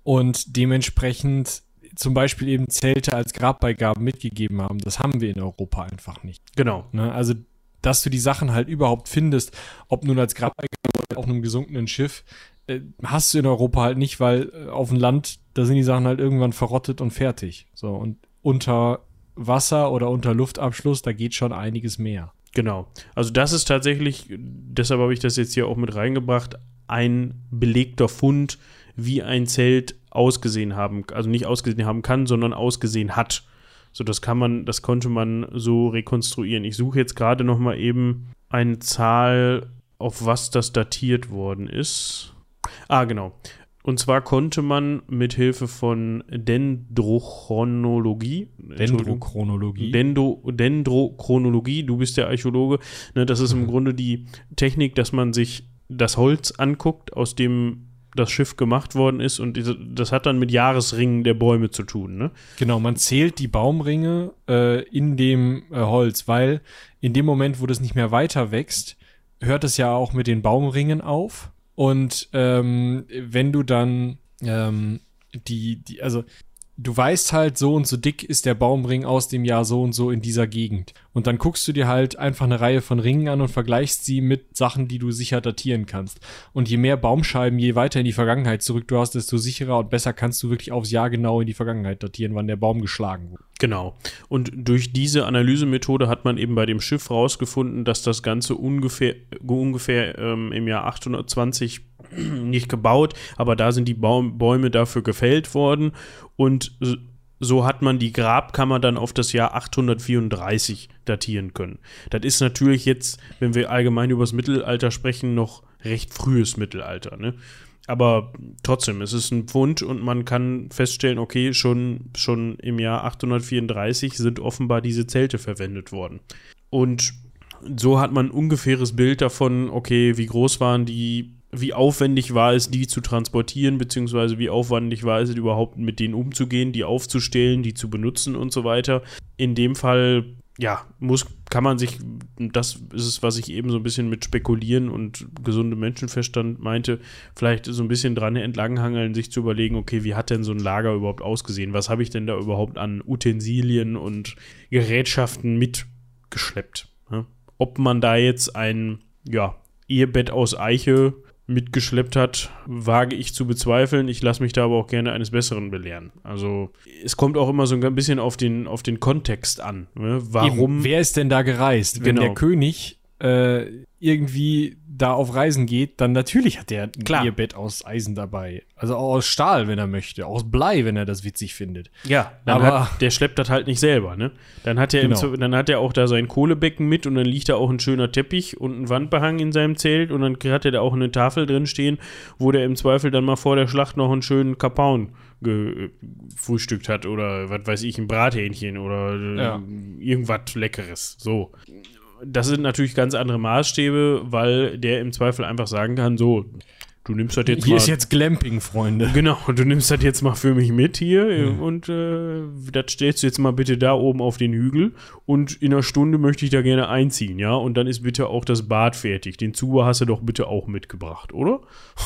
und dementsprechend zum Beispiel eben Zelte als Grabbeigaben mitgegeben haben. Das haben wir in Europa einfach nicht. Genau. Ne? Also, dass du die Sachen halt überhaupt findest, ob nun als Grabbeigabe oder auf einem gesunkenen Schiff, äh, hast du in Europa halt nicht, weil äh, auf dem Land, da sind die Sachen halt irgendwann verrottet und fertig. So, und unter Wasser oder unter Luftabschluss, da geht schon einiges mehr. Genau. Also das ist tatsächlich, deshalb habe ich das jetzt hier auch mit reingebracht, ein belegter Fund, wie ein Zelt ausgesehen haben, also nicht ausgesehen haben kann, sondern ausgesehen hat. So, das kann man, das konnte man so rekonstruieren. Ich suche jetzt gerade noch mal eben eine Zahl, auf was das datiert worden ist. Ah, genau. Und zwar konnte man mit Hilfe von Dendrochronologie, Dendrochronologie. Dendo, Dendrochronologie, du bist der Archäologe, ne, das ist im Grunde die Technik, dass man sich das Holz anguckt, aus dem das Schiff gemacht worden ist und das hat dann mit Jahresringen der Bäume zu tun, ne? Genau, man zählt die Baumringe äh, in dem äh, Holz, weil in dem Moment, wo das nicht mehr weiter wächst, hört es ja auch mit den Baumringen auf. Und ähm, wenn du dann ähm, die, die, also du weißt halt, so und so dick ist der Baumring aus dem Jahr so und so in dieser Gegend. Und dann guckst du dir halt einfach eine Reihe von Ringen an und vergleichst sie mit Sachen, die du sicher datieren kannst. Und je mehr Baumscheiben, je weiter in die Vergangenheit zurück du hast, desto sicherer und besser kannst du wirklich aufs Jahr genau in die Vergangenheit datieren, wann der Baum geschlagen wurde. Genau. Und durch diese Analysemethode hat man eben bei dem Schiff rausgefunden, dass das Ganze ungefähr, ungefähr ähm, im Jahr 820 nicht gebaut, aber da sind die Bäume dafür gefällt worden und so hat man die Grabkammer dann auf das Jahr 834 datieren können. Das ist natürlich jetzt, wenn wir allgemein über das Mittelalter sprechen, noch recht frühes Mittelalter, ne? Aber trotzdem, es ist ein Pfund und man kann feststellen, okay, schon, schon im Jahr 834 sind offenbar diese Zelte verwendet worden. Und so hat man ein ungefähres Bild davon, okay, wie groß waren die, wie aufwendig war es, die zu transportieren, beziehungsweise wie aufwendig war es überhaupt mit denen umzugehen, die aufzustellen, die zu benutzen und so weiter. In dem Fall ja, muss, kann man sich, das ist es, was ich eben so ein bisschen mit Spekulieren und gesundem Menschenverstand meinte, vielleicht so ein bisschen dran entlanghangeln, sich zu überlegen, okay, wie hat denn so ein Lager überhaupt ausgesehen? Was habe ich denn da überhaupt an Utensilien und Gerätschaften mitgeschleppt? Ob man da jetzt ein, ja, Ehebett aus Eiche mitgeschleppt hat, wage ich zu bezweifeln. Ich lasse mich da aber auch gerne eines Besseren belehren. Also es kommt auch immer so ein bisschen auf den, auf den Kontext an. Ne? Warum? Eben, wer ist denn da gereist? Wenn Genau. der König äh, irgendwie da auf Reisen geht, dann natürlich hat der ein Klar. Ehebett aus Eisen dabei. Also auch aus Stahl, wenn er möchte. Aus Blei, wenn er das witzig findet. Ja, Aber- hat, der schleppt das halt nicht selber, ne? Dann hat er Genau. Dann hat er auch da sein Kohlebecken mit und dann liegt da auch ein schöner Teppich und ein Wandbehang in seinem Zelt und dann hat er da auch eine Tafel drin stehen, wo der im Zweifel dann mal vor der Schlacht noch einen schönen Kapaun gefrühstückt hat oder was weiß ich, ein Brathähnchen oder äh, Ja. irgendwas Leckeres. So. Das sind natürlich ganz andere Maßstäbe, weil der im Zweifel einfach sagen kann, so, du nimmst das jetzt Hier mal. ist jetzt Glamping, Freunde. Genau, du nimmst das jetzt mal für mich mit hier und äh, das stellst du jetzt mal bitte da oben auf den Hügel und in einer Stunde möchte ich da gerne einziehen, ja? Und dann ist bitte auch das Bad fertig. Den Zubehör hast du doch bitte auch mitgebracht, oder?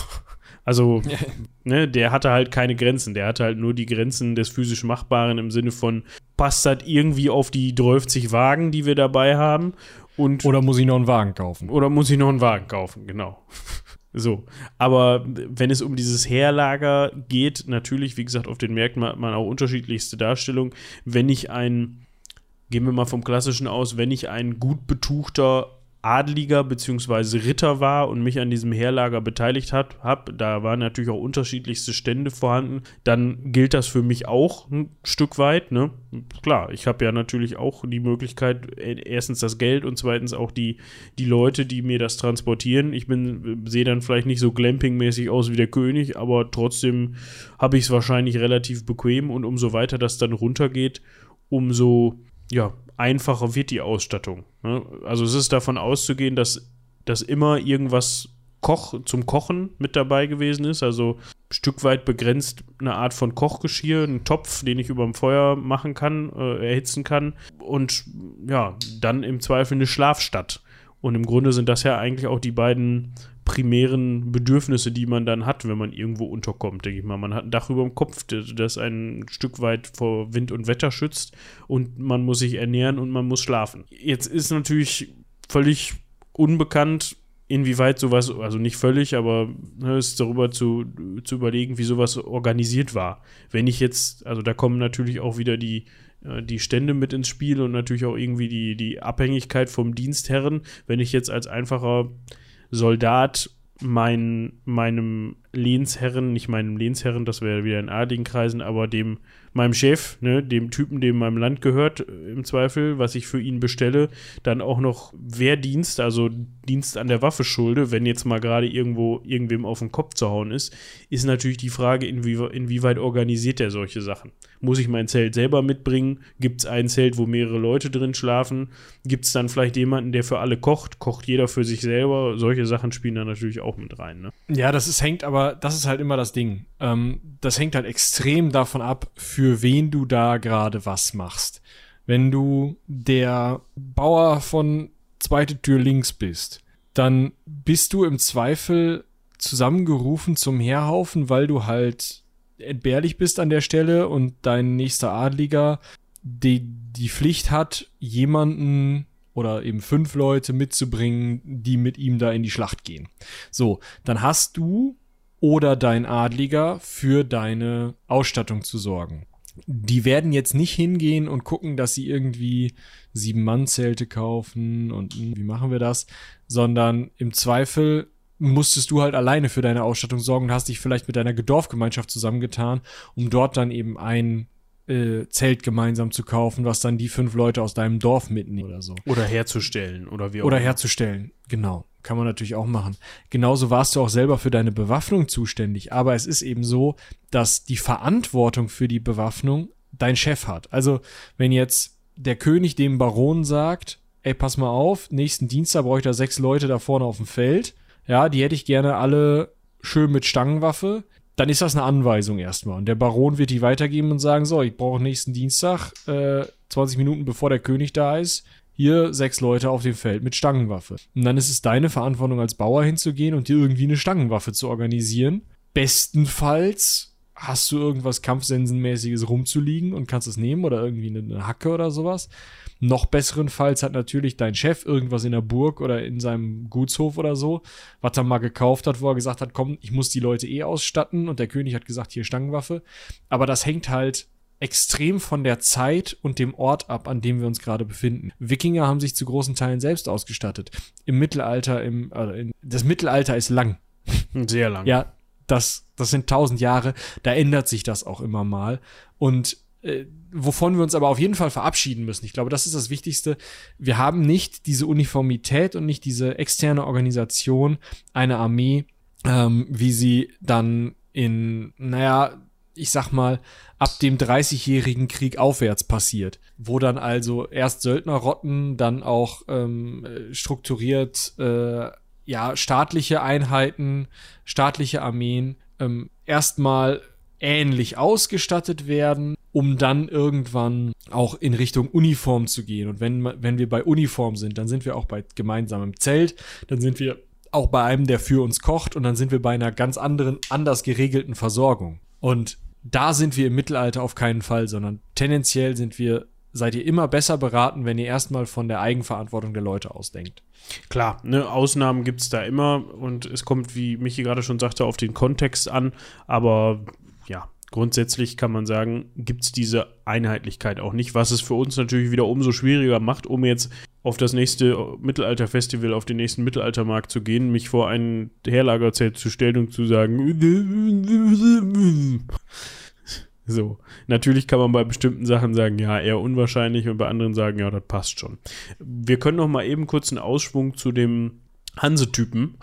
Also, ne, der hatte halt keine Grenzen. Der hatte halt nur die Grenzen des physisch Machbaren im Sinne von, passt das irgendwie auf die 30 Wagen, die wir dabei haben? Und Oder muss ich noch einen Wagen kaufen? oder muss ich noch einen Wagen kaufen, genau. So, aber wenn es um dieses Heerlager geht, natürlich, wie gesagt, auf den Märkten hat man auch unterschiedlichste Darstellungen. Wenn ich ein, gehen wir mal vom Klassischen aus, wenn ich ein gut betuchter Adliger bzw. Ritter war und mich an diesem Heerlager beteiligt hat, hab, da waren natürlich auch unterschiedlichste Stände vorhanden, dann gilt das für mich auch ein Stück weit. Ne? Klar, ich habe ja natürlich auch die Möglichkeit, äh, erstens das Geld und zweitens auch die, die Leute, die mir das transportieren. Ich bin, sehe dann vielleicht nicht so glampingmäßig aus wie der König, aber trotzdem habe ich es wahrscheinlich relativ bequem und umso weiter das dann runtergeht, umso ja, einfacher wird die Ausstattung. Ne? Also es ist davon auszugehen, dass, dass immer irgendwas Koch zum Kochen mit dabei gewesen ist. Also ein Stück weit begrenzt eine Art von Kochgeschirr, ein Topf, den ich über dem Feuer machen kann, äh, erhitzen kann. Und ja, dann im Zweifel eine Schlafstadt. Und im Grunde sind das ja eigentlich auch die beiden primären Bedürfnisse, die man dann hat, wenn man irgendwo unterkommt, denke ich mal. Man hat ein Dach über dem Kopf, das ein Stück weit vor Wind und Wetter schützt und man muss sich ernähren und man muss schlafen. Jetzt ist natürlich völlig unbekannt, inwieweit sowas, also nicht völlig, aber ne, ist darüber zu, zu überlegen, wie sowas organisiert war. Wenn ich jetzt, also da kommen natürlich auch wieder die, die Stände mit ins Spiel und natürlich auch irgendwie die, die Abhängigkeit vom Dienstherren. Wenn ich jetzt als einfacher Soldat mein, meinem Lehnsherren, nicht meinem Lehnsherren, das wäre wieder in adligen Kreisen, aber dem, meinem Chef, ne, dem Typen, dem meinem Land gehört, äh, im Zweifel, was ich für ihn bestelle, dann auch noch Wehrdienst, also Dienst an der Waffe schulde, wenn jetzt mal gerade irgendwo irgendwem auf den Kopf zu hauen ist, ist natürlich die Frage, inwie, inwieweit organisiert er solche Sachen. Muss ich mein Zelt selber mitbringen? Gibt es ein Zelt, wo mehrere Leute drin schlafen? Gibt es dann vielleicht jemanden, der für alle kocht? Kocht jeder für sich selber? Solche Sachen spielen da natürlich auch mit rein. Ne? Ja, das ist, hängt aber, das ist halt immer das Ding. Ähm, das hängt halt extrem davon ab, für wen du da gerade was machst. Wenn du der Bauer von zweite Tür links bist, dann bist du im Zweifel zusammengerufen zum Heerhaufen, weil du halt entbehrlich bist an der Stelle und dein nächster Adliger die, die Pflicht hat, jemanden oder eben fünf Leute mitzubringen, die mit ihm da in die Schlacht gehen. So, dann hast du oder dein Adliger für deine Ausstattung zu sorgen. Die werden jetzt nicht hingehen und gucken, dass sie irgendwie sieben Mann-Zelte kaufen und hm, wie machen wir das, sondern im Zweifel musstest du halt alleine für deine Ausstattung sorgen, hast dich vielleicht mit deiner Dorfgemeinschaft zusammengetan, um dort dann eben ein äh, Zelt gemeinsam zu kaufen, was dann die fünf Leute aus deinem Dorf mitnehmen oder so. Oder herzustellen oder wie auch Oder herzustellen, genau. Kann man natürlich auch machen. Genauso warst du auch selber für deine Bewaffnung zuständig. Aber es ist eben so, dass die Verantwortung für die Bewaffnung dein Chef hat. Also, wenn jetzt der König dem Baron sagt, ey, pass mal auf, nächsten Dienstag brauche ich da sechs Leute da vorne auf dem Feld. Ja, die hätte ich gerne alle schön mit Stangenwaffe. Dann ist das eine Anweisung erstmal. Und der Baron wird die weitergeben und sagen, so, ich brauche nächsten Dienstag äh, 20 Minuten bevor der König da ist, hier sechs Leute auf dem Feld mit Stangenwaffe. Und dann ist es deine Verantwortung als Bauer hinzugehen und dir irgendwie eine Stangenwaffe zu organisieren. Bestenfalls hast du irgendwas Kampfsensenmäßiges rumzuliegen und kannst es nehmen oder irgendwie eine Hacke oder sowas. Noch besserenfalls hat natürlich dein Chef irgendwas in der Burg oder in seinem Gutshof oder so, was er mal gekauft hat, wo er gesagt hat, komm, ich muss die Leute eh ausstatten und der König hat gesagt, hier Stangenwaffe. Aber das hängt halt extrem von der Zeit und dem Ort ab, an dem wir uns gerade befinden. Wikinger haben sich zu großen Teilen selbst ausgestattet. Im Mittelalter, im, äh, in, das Mittelalter ist lang. Sehr lang. Ja, das, das sind tausend Jahre. Da ändert sich das auch immer mal. Und äh, wovon wir uns aber auf jeden Fall verabschieden müssen. Ich glaube, das ist das Wichtigste. Wir haben nicht diese Uniformität und nicht diese externe Organisation einer Armee, ähm, wie sie dann in, naja, ich sag mal, ab dem 30-jährigen Krieg aufwärts passiert, wo dann also erst Söldnerrotten, dann auch ähm, strukturiert äh, ja staatliche Einheiten, staatliche Armeen ähm, erstmal ähnlich ausgestattet werden, um dann irgendwann auch in Richtung Uniform zu gehen. Und wenn, wenn wir bei Uniform sind, dann sind wir auch bei gemeinsamem Zelt, dann sind wir auch bei einem, der für uns kocht und dann sind wir bei einer ganz anderen, anders geregelten Versorgung. Und da sind wir im Mittelalter auf keinen Fall, sondern tendenziell sind wir, seid ihr immer besser beraten, wenn ihr erstmal von der Eigenverantwortung der Leute ausdenkt. Klar, ne, Ausnahmen gibt es da immer und es kommt, wie Michi gerade schon sagte, auf den Kontext an, aber ja, grundsätzlich kann man sagen, gibt es diese Einheitlichkeit auch nicht, was es für uns natürlich wieder umso schwieriger macht, um jetzt auf das nächste Mittelalterfestival, auf den nächsten Mittelaltermarkt zu gehen, mich vor ein Herlagerzelt zu stellen und zu sagen, so, natürlich kann man bei bestimmten Sachen sagen, ja, eher unwahrscheinlich und bei anderen sagen, ja, das passt schon. Wir können noch mal eben kurz einen Ausschwung zu dem Hansetypen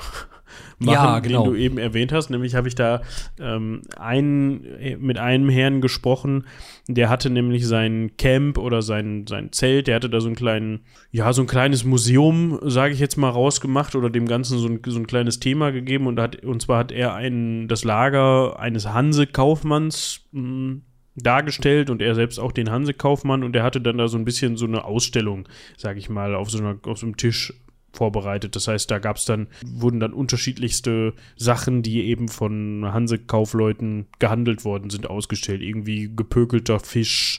machen, ja, genau. den du eben erwähnt hast. Nämlich habe ich da ähm, einen, mit einem Herrn gesprochen, der hatte nämlich sein Camp oder sein, sein Zelt, der hatte da so einen kleinen, ja, so ein kleines Museum, sage ich jetzt mal, rausgemacht oder dem Ganzen so ein, so ein kleines Thema gegeben und hat, und zwar hat er ein, das Lager eines Hanse-Kaufmanns hm, dargestellt und er selbst auch den Hanse-Kaufmann und er hatte dann da so ein bisschen so eine Ausstellung, sage ich mal, auf so, einer, auf so einem Tisch vorbereitet. Das heißt, da gab es dann, wurden dann unterschiedlichste Sachen, die eben von Hanse-Kaufleuten gehandelt worden sind, ausgestellt. Irgendwie gepökelter Fisch,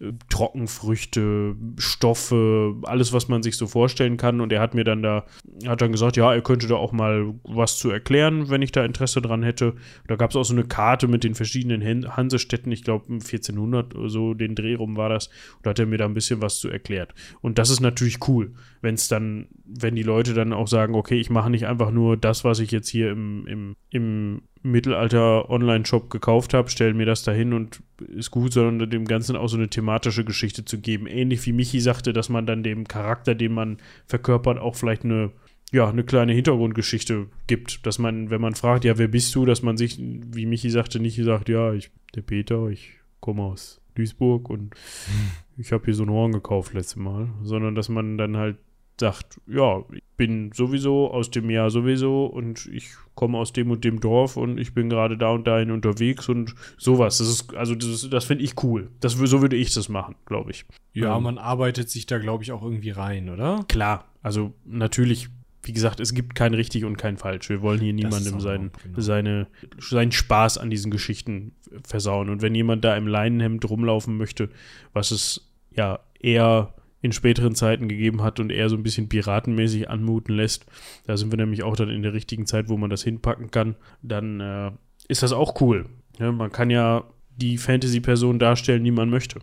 äh, Trockenfrüchte, Stoffe, alles, was man sich so vorstellen kann. Und er hat mir dann da, hat dann gesagt, ja, er könnte da auch mal was zu erklären, wenn ich da Interesse dran hätte. Da gab es auch so eine Karte mit den verschiedenen Hansestädten, ich glaube 1400 oder so, den Dreh rum war das. Und da hat er mir da ein bisschen was zu erklärt. Und das ist natürlich cool, wenn es dann, wenn wenn die Leute dann auch sagen, okay, ich mache nicht einfach nur das, was ich jetzt hier im, im, im Mittelalter-Online-Shop gekauft habe, stelle mir das dahin und ist gut, sondern dem Ganzen auch so eine thematische Geschichte zu geben. Ähnlich wie Michi sagte, dass man dann dem Charakter, den man verkörpert, auch vielleicht eine, ja, eine kleine Hintergrundgeschichte gibt. Dass man, wenn man fragt, ja, wer bist du, dass man sich, wie Michi sagte, nicht sagt, ja, ich, der Peter, ich komme aus Duisburg und hm. ich habe hier so ein Horn gekauft letztes Mal, sondern dass man dann halt sagt, ja, ich bin sowieso aus dem Jahr sowieso und ich komme aus dem und dem Dorf und ich bin gerade da und dahin unterwegs und sowas. Das ist, also das, das finde ich cool. Das, so würde ich das machen, glaube ich. Ja, ähm, man arbeitet sich da, glaube ich, auch irgendwie rein, oder? Klar, also natürlich wie gesagt, es gibt kein richtig und kein falsch. Wir wollen hier niemandem sein, genau. seine, seinen Spaß an diesen Geschichten versauen. Und wenn jemand da im Leinenhemd rumlaufen möchte, was es ja eher in späteren Zeiten gegeben hat und eher so ein bisschen piratenmäßig anmuten lässt. Da sind wir nämlich auch dann in der richtigen Zeit, wo man das hinpacken kann. Dann äh, ist das auch cool. Ja, man kann ja die Fantasy-Person darstellen, die man möchte.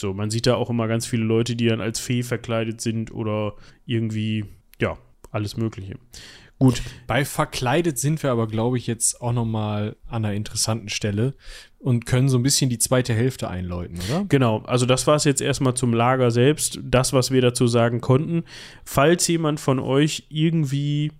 So, man sieht da auch immer ganz viele Leute, die dann als Fee verkleidet sind oder irgendwie, ja, alles Mögliche. Gut. Bei verkleidet sind wir aber, glaube ich, jetzt auch noch mal an einer interessanten Stelle und können so ein bisschen die zweite Hälfte einläuten, oder? Genau, also das war es jetzt erstmal zum Lager selbst, das, was wir dazu sagen konnten. Falls jemand von euch irgendwie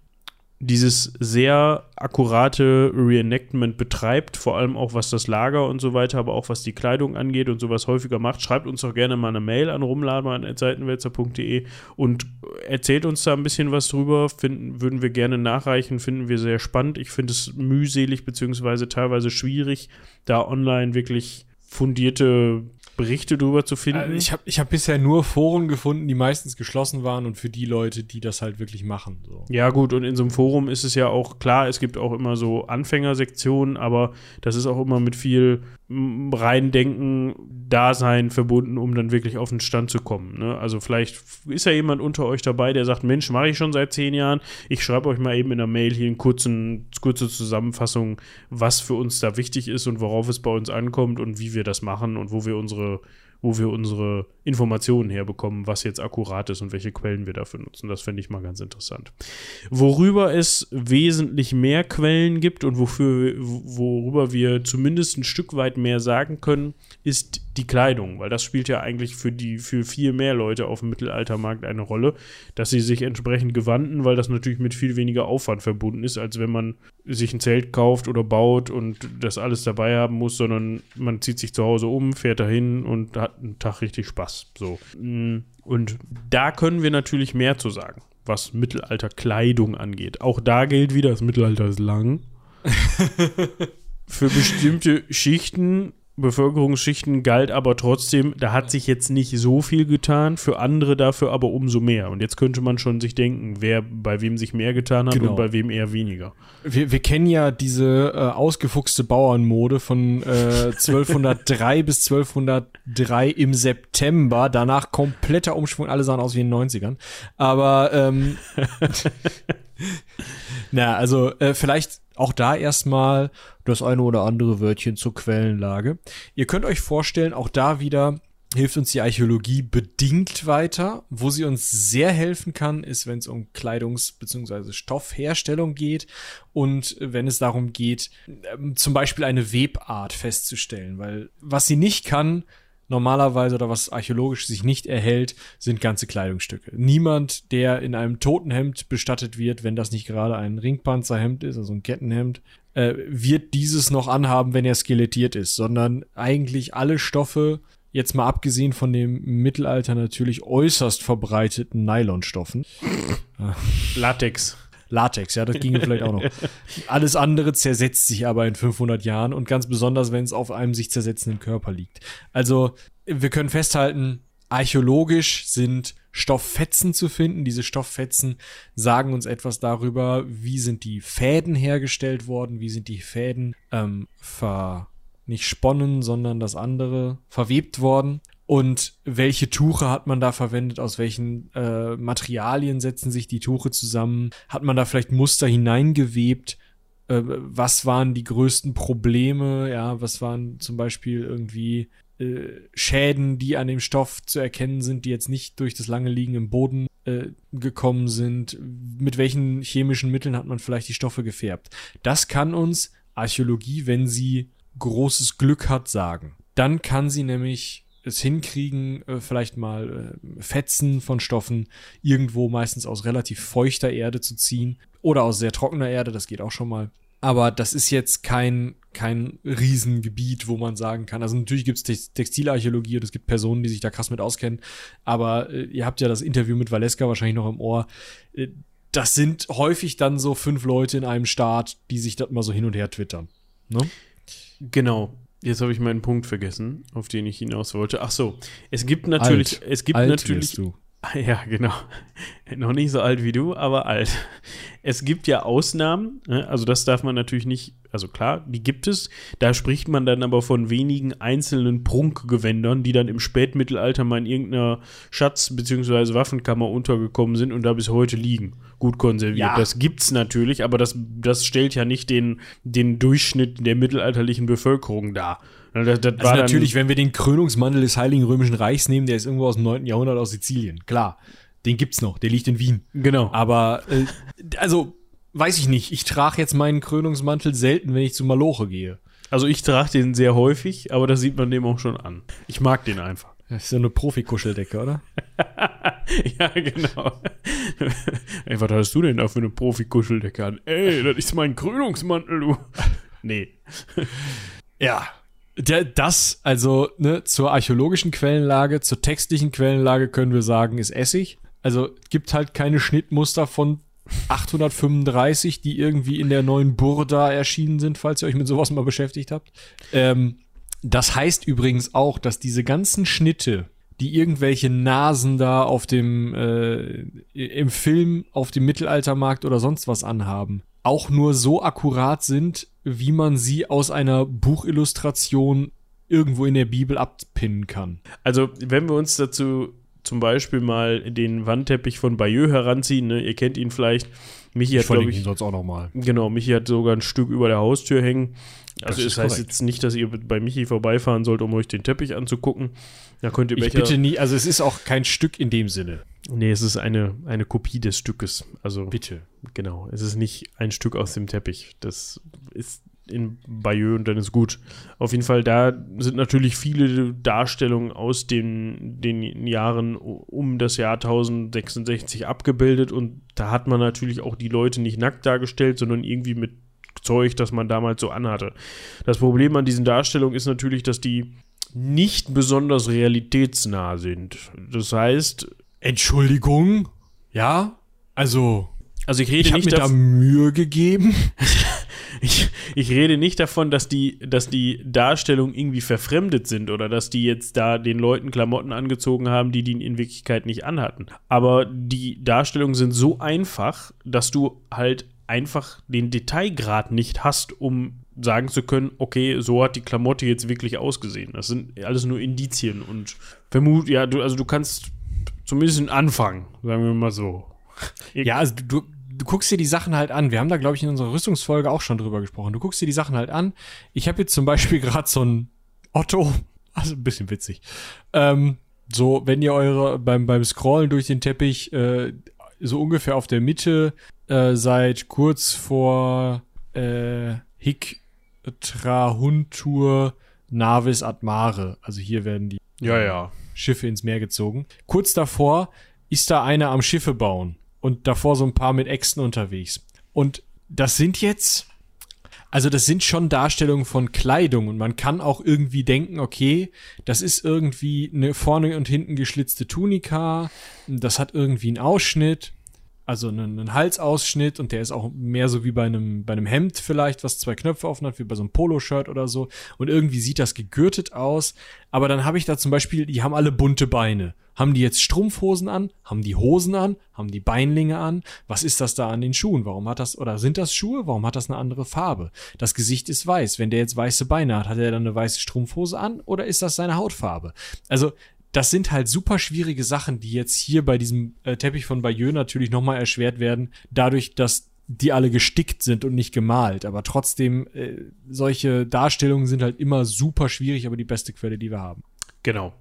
dieses sehr akkurate Reenactment betreibt, vor allem auch was das Lager und so weiter, aber auch was die Kleidung angeht und sowas häufiger macht, schreibt uns doch gerne mal eine Mail an rumladen.seitenwälzer.de und erzählt uns da ein bisschen was drüber. Finden, würden wir gerne nachreichen, finden wir sehr spannend. Ich finde es mühselig beziehungsweise teilweise schwierig, da online wirklich fundierte Berichte darüber zu finden. Also ich habe ich hab bisher nur Foren gefunden, die meistens geschlossen waren und für die Leute, die das halt wirklich machen. So. Ja, gut, und in so einem Forum ist es ja auch klar, es gibt auch immer so Anfängersektionen, aber das ist auch immer mit viel Reindenken, Dasein verbunden, um dann wirklich auf den Stand zu kommen. Ne? Also vielleicht ist ja jemand unter euch dabei, der sagt, Mensch, mache ich schon seit zehn Jahren. Ich schreibe euch mal eben in der Mail hier eine kurze Zusammenfassung, was für uns da wichtig ist und worauf es bei uns ankommt und wie wir das machen und wo wir unsere wo wir unsere Informationen herbekommen, was jetzt akkurat ist und welche Quellen wir dafür nutzen. Das fände ich mal ganz interessant. Worüber es wesentlich mehr Quellen gibt und wofür, worüber wir zumindest ein Stück weit mehr sagen können, ist die Kleidung, weil das spielt ja eigentlich für die für viel mehr Leute auf dem Mittelaltermarkt eine Rolle, dass sie sich entsprechend gewandten, weil das natürlich mit viel weniger Aufwand verbunden ist, als wenn man sich ein Zelt kauft oder baut und das alles dabei haben muss, sondern man zieht sich zu Hause um, fährt dahin und hat einen Tag richtig Spaß. So. Und da können wir natürlich mehr zu sagen, was Mittelalterkleidung angeht. Auch da gilt wieder, das Mittelalter ist lang. Für bestimmte Schichten Bevölkerungsschichten galt aber trotzdem, da hat sich jetzt nicht so viel getan, für andere dafür aber umso mehr. Und jetzt könnte man schon sich denken, wer bei wem sich mehr getan hat Genau. und bei wem eher weniger. Wir, wir kennen ja diese äh, ausgefuchste Bauernmode von äh, 1203 bis 1203 im September. Danach kompletter Umschwung, alle sahen aus wie in den 90ern. Aber ähm, na, also äh, vielleicht auch da erstmal das eine oder andere Wörtchen zur Quellenlage. Ihr könnt euch vorstellen, auch da wieder hilft uns die Archäologie bedingt weiter. Wo sie uns sehr helfen kann, ist, wenn es um Kleidungs- bzw. Stoffherstellung geht und wenn es darum geht, ähm, zum Beispiel eine Webart festzustellen. Weil was sie nicht kann, normalerweise oder was archäologisch sich nicht erhält, sind ganze Kleidungsstücke. Niemand, der in einem Totenhemd bestattet wird, wenn das nicht gerade ein Ringpanzerhemd ist, also ein Kettenhemd, äh, wird dieses noch anhaben, wenn er skelettiert ist, sondern eigentlich alle Stoffe, jetzt mal abgesehen von dem Mittelalter natürlich äußerst verbreiteten Nylonstoffen, Latex. Latex, ja, das ginge vielleicht auch noch. Alles andere zersetzt sich aber in 500 Jahren und ganz besonders, wenn es auf einem sich zersetzenden Körper liegt. Also, wir können festhalten, archäologisch sind Stofffetzen zu finden. Diese Stofffetzen sagen uns etwas darüber, wie sind die Fäden hergestellt worden, wie sind die Fäden ähm, ver nicht sponnen, sondern das andere verwebt worden. Und welche Tuche hat man da verwendet? Aus welchen äh, Materialien setzen sich die Tuche zusammen? Hat man da vielleicht Muster hineingewebt? Äh, was waren die größten Probleme? Ja, was waren zum Beispiel irgendwie äh, Schäden, die an dem Stoff zu erkennen sind, die jetzt nicht durch das lange Liegen im Boden äh, gekommen sind? Mit welchen chemischen Mitteln hat man vielleicht die Stoffe gefärbt? Das kann uns Archäologie, wenn sie großes Glück hat, sagen. Dann kann sie nämlich es hinkriegen, äh, vielleicht mal äh, Fetzen von Stoffen irgendwo meistens aus relativ feuchter Erde zu ziehen oder aus sehr trockener Erde, das geht auch schon mal. Aber das ist jetzt kein, kein Riesengebiet, wo man sagen kann. Also natürlich gibt es Tex Textilarchäologie und es gibt Personen, die sich da krass mit auskennen. Aber äh, ihr habt ja das Interview mit Valeska wahrscheinlich noch im Ohr. Äh, das sind häufig dann so fünf Leute in einem Staat, die sich das mal so hin und her twittern. Ne? Genau. Jetzt habe ich meinen Punkt vergessen, auf den ich hinaus wollte. Ach so, es gibt natürlich, Alt. es gibt Alt natürlich. Ja genau, noch nicht so alt wie du, aber alt. Es gibt ja Ausnahmen, ne? also das darf man natürlich nicht, also klar, die gibt es. Da spricht man dann aber von wenigen einzelnen Prunkgewändern, die dann im Spätmittelalter mal in irgendeiner Schatz- bzw. Waffenkammer untergekommen sind und da bis heute liegen, gut konserviert. Ja. Das gibt's natürlich, aber das, das stellt ja nicht den, den Durchschnitt der mittelalterlichen Bevölkerung dar. Ne, Das, das Also natürlich, wenn wir den Krönungsmantel des Heiligen Römischen Reichs nehmen, der ist irgendwo aus dem 9. Jahrhundert aus Sizilien. Klar, den gibt's noch, der liegt in Wien. Genau. Aber, äh, also, weiß ich nicht. Ich trage jetzt meinen Krönungsmantel selten, wenn ich zu Maloche gehe. Also ich trage den sehr häufig, aber das sieht man dem auch schon an. Ich mag den einfach. Das ist so eine Profikuscheldecke, oder? ja, genau. Ey, was hast du denn da für eine Profi-Kuscheldecke an? Ey, das ist mein Krönungsmantel, du. Nee. Ja. Der, das, also, ne, zur archäologischen Quellenlage, zur textlichen Quellenlage können wir sagen, ist Essig. Also, gibt halt keine Schnittmuster von 835, die irgendwie in der neuen Burda erschienen sind, falls ihr euch mit sowas mal beschäftigt habt. Ähm, Das heißt übrigens auch, dass diese ganzen Schnitte, die irgendwelche Nasen da auf dem äh, im Film auf dem Mittelaltermarkt oder sonst was anhaben, auch nur so akkurat sind, wie man sie aus einer Buchillustration irgendwo in der Bibel abpinnen kann. Also, wenn wir uns dazu zum Beispiel mal den Wandteppich von Bayeux heranziehen, ne? ihr kennt ihn vielleicht. Michi hat, glaube ich, sonst auch noch mal. Genau, Michi hat sogar ein Stück über der Haustür hängen. Also Das es ist heißt korrekt. jetzt nicht, dass ihr bei Michi vorbeifahren sollt, um euch den Teppich anzugucken. Da könnt ihr Ich welcher. bitte nie, also es ist auch kein Stück in dem Sinne. Nee, es ist eine, eine Kopie des Stückes. Also Bitte. genau, es ist nicht ein Stück aus dem Teppich. Das ist in Bayeux und dann ist gut. Auf jeden Fall, da sind natürlich viele Darstellungen aus den, den Jahren um das Jahr 1066 abgebildet und da hat man natürlich auch die Leute nicht nackt dargestellt, sondern irgendwie mit Zeug, das man damals so anhatte. Das Problem an diesen Darstellungen ist natürlich, dass die nicht besonders realitätsnah sind. Das heißt, Entschuldigung? Ja? Also, also ich rede ich habe nicht mir da Mühe gegeben. ich, ich rede nicht davon, dass die, dass die Darstellungen irgendwie verfremdet sind oder dass die jetzt da den Leuten Klamotten angezogen haben, die die in Wirklichkeit nicht anhatten. Aber die Darstellungen sind so einfach, dass du halt einfach den Detailgrad nicht hast, um sagen zu können, okay, so hat die Klamotte jetzt wirklich ausgesehen. Das sind alles nur Indizien und vermut, ja, du, also du kannst zumindest einen Anfang, sagen wir mal so. Ja, also du, du guckst dir die Sachen halt an. Wir haben da, glaube ich, in unserer Rüstungsfolge auch schon drüber gesprochen. Du guckst dir die Sachen halt an. Ich habe jetzt zum Beispiel gerade so ein Otto, also ein bisschen witzig. Ähm, so, wenn ihr eure beim, beim Scrollen durch den Teppich äh, so ungefähr auf der Mitte äh, seid, kurz vor äh, Hic Trahuntur Navis ad Mare. Also hier werden die Ja, ja. Schiffe ins Meer gezogen. Kurz davor ist da einer am Schiffe bauen und davor so ein paar mit Äxten unterwegs. Und das sind jetzt, also das sind schon Darstellungen von Kleidung und man kann auch irgendwie denken, okay, das ist irgendwie eine vorne und hinten geschlitzte Tunika, das hat irgendwie einen Ausschnitt, also einen, einen Halsausschnitt und der ist auch mehr so wie bei einem, bei einem Hemd vielleicht, was zwei Knöpfe offen hat, wie bei so einem Poloshirt oder so. Und irgendwie sieht das gegürtet aus. Aber dann habe ich da zum Beispiel, die haben alle bunte Beine. Haben die jetzt Strumpfhosen an? Haben die Hosen an? Haben die Beinlinge an? Was ist das da an den Schuhen? Warum hat das, oder sind das Schuhe? Warum hat das eine andere Farbe? Das Gesicht ist weiß. Wenn der jetzt weiße Beine hat, hat er dann eine weiße Strumpfhose an? Oder ist das seine Hautfarbe? Also, das sind halt super schwierige Sachen, die jetzt hier bei diesem äh, Teppich von Bayeux natürlich nochmal erschwert werden, dadurch, dass die alle gestickt sind und nicht gemalt. Aber trotzdem, äh, solche Darstellungen sind halt immer super schwierig, aber die beste Quelle, die wir haben. Genau.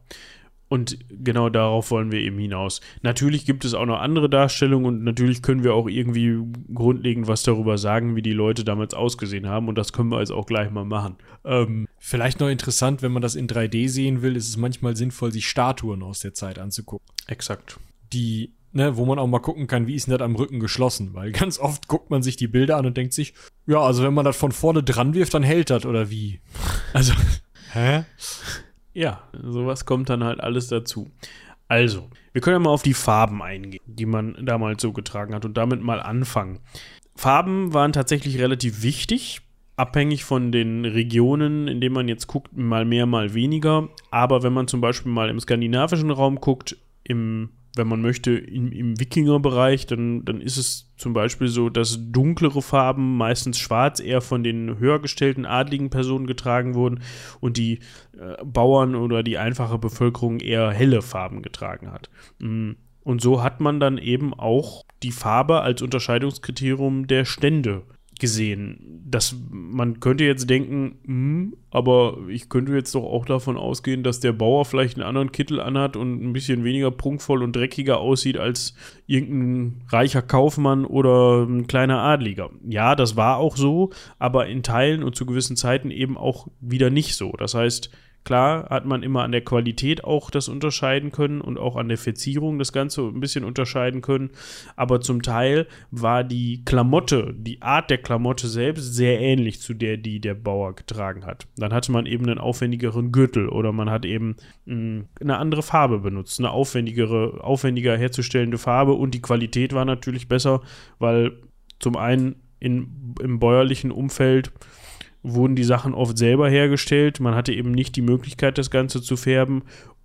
Und genau darauf wollen wir eben hinaus. Natürlich gibt es auch noch andere Darstellungen und natürlich können wir auch irgendwie grundlegend was darüber sagen, wie die Leute damals ausgesehen haben. Und das können wir jetzt auch gleich mal machen. Ähm, Vielleicht noch interessant, wenn man das in 3D sehen will, ist es manchmal sinnvoll, sich Statuen aus der Zeit anzugucken. exakt. Die, ne, wo man auch mal gucken kann, wie ist denn das am Rücken geschlossen? Weil ganz oft guckt man sich die Bilder an und denkt sich, ja, also wenn man das von vorne dran wirft, dann hält das oder wie? Also, hä? Ja, sowas kommt dann halt alles dazu. Also, wir können ja mal auf die Farben eingehen, die man damals so getragen hat und damit mal anfangen. Farben waren tatsächlich relativ wichtig, abhängig von den Regionen, in denen man jetzt guckt, mal mehr, mal weniger. Aber wenn man zum Beispiel mal im skandinavischen Raum guckt, im, wenn man möchte, im, im Wikingerbereich, dann, dann ist es zum Beispiel so, dass dunklere Farben, meistens schwarz, eher von den höher gestellten adligen Personen getragen wurden und die äh, Bauern oder die einfache Bevölkerung eher helle Farben getragen hat. Mm. Und so hat man dann eben auch die Farbe als Unterscheidungskriterium der Stände gesehen. Das, man könnte jetzt denken, hm, aber ich könnte jetzt doch auch davon ausgehen, dass der Bauer vielleicht einen anderen Kittel anhat und ein bisschen weniger prunkvoll und dreckiger aussieht als irgendein reicher Kaufmann oder ein kleiner Adliger. Ja, das war auch so, aber in Teilen und zu gewissen Zeiten eben auch wieder nicht so. Das heißt, Klar hat man immer an der Qualität auch das unterscheiden können und auch an der Verzierung das Ganze ein bisschen unterscheiden können. Aber zum Teil war die Klamotte, die Art der Klamotte selbst sehr ähnlich zu der, die der Bauer getragen hat. Dann hatte man eben einen aufwendigeren Gürtel oder man hat eben mh, eine andere Farbe benutzt, eine aufwendigere, aufwendiger herzustellende Farbe und die Qualität war natürlich besser, weil zum einen in, im bäuerlichen Umfeld wurden die Sachen oft selber hergestellt. Man hatte eben nicht die Möglichkeit, das Ganze zu färben.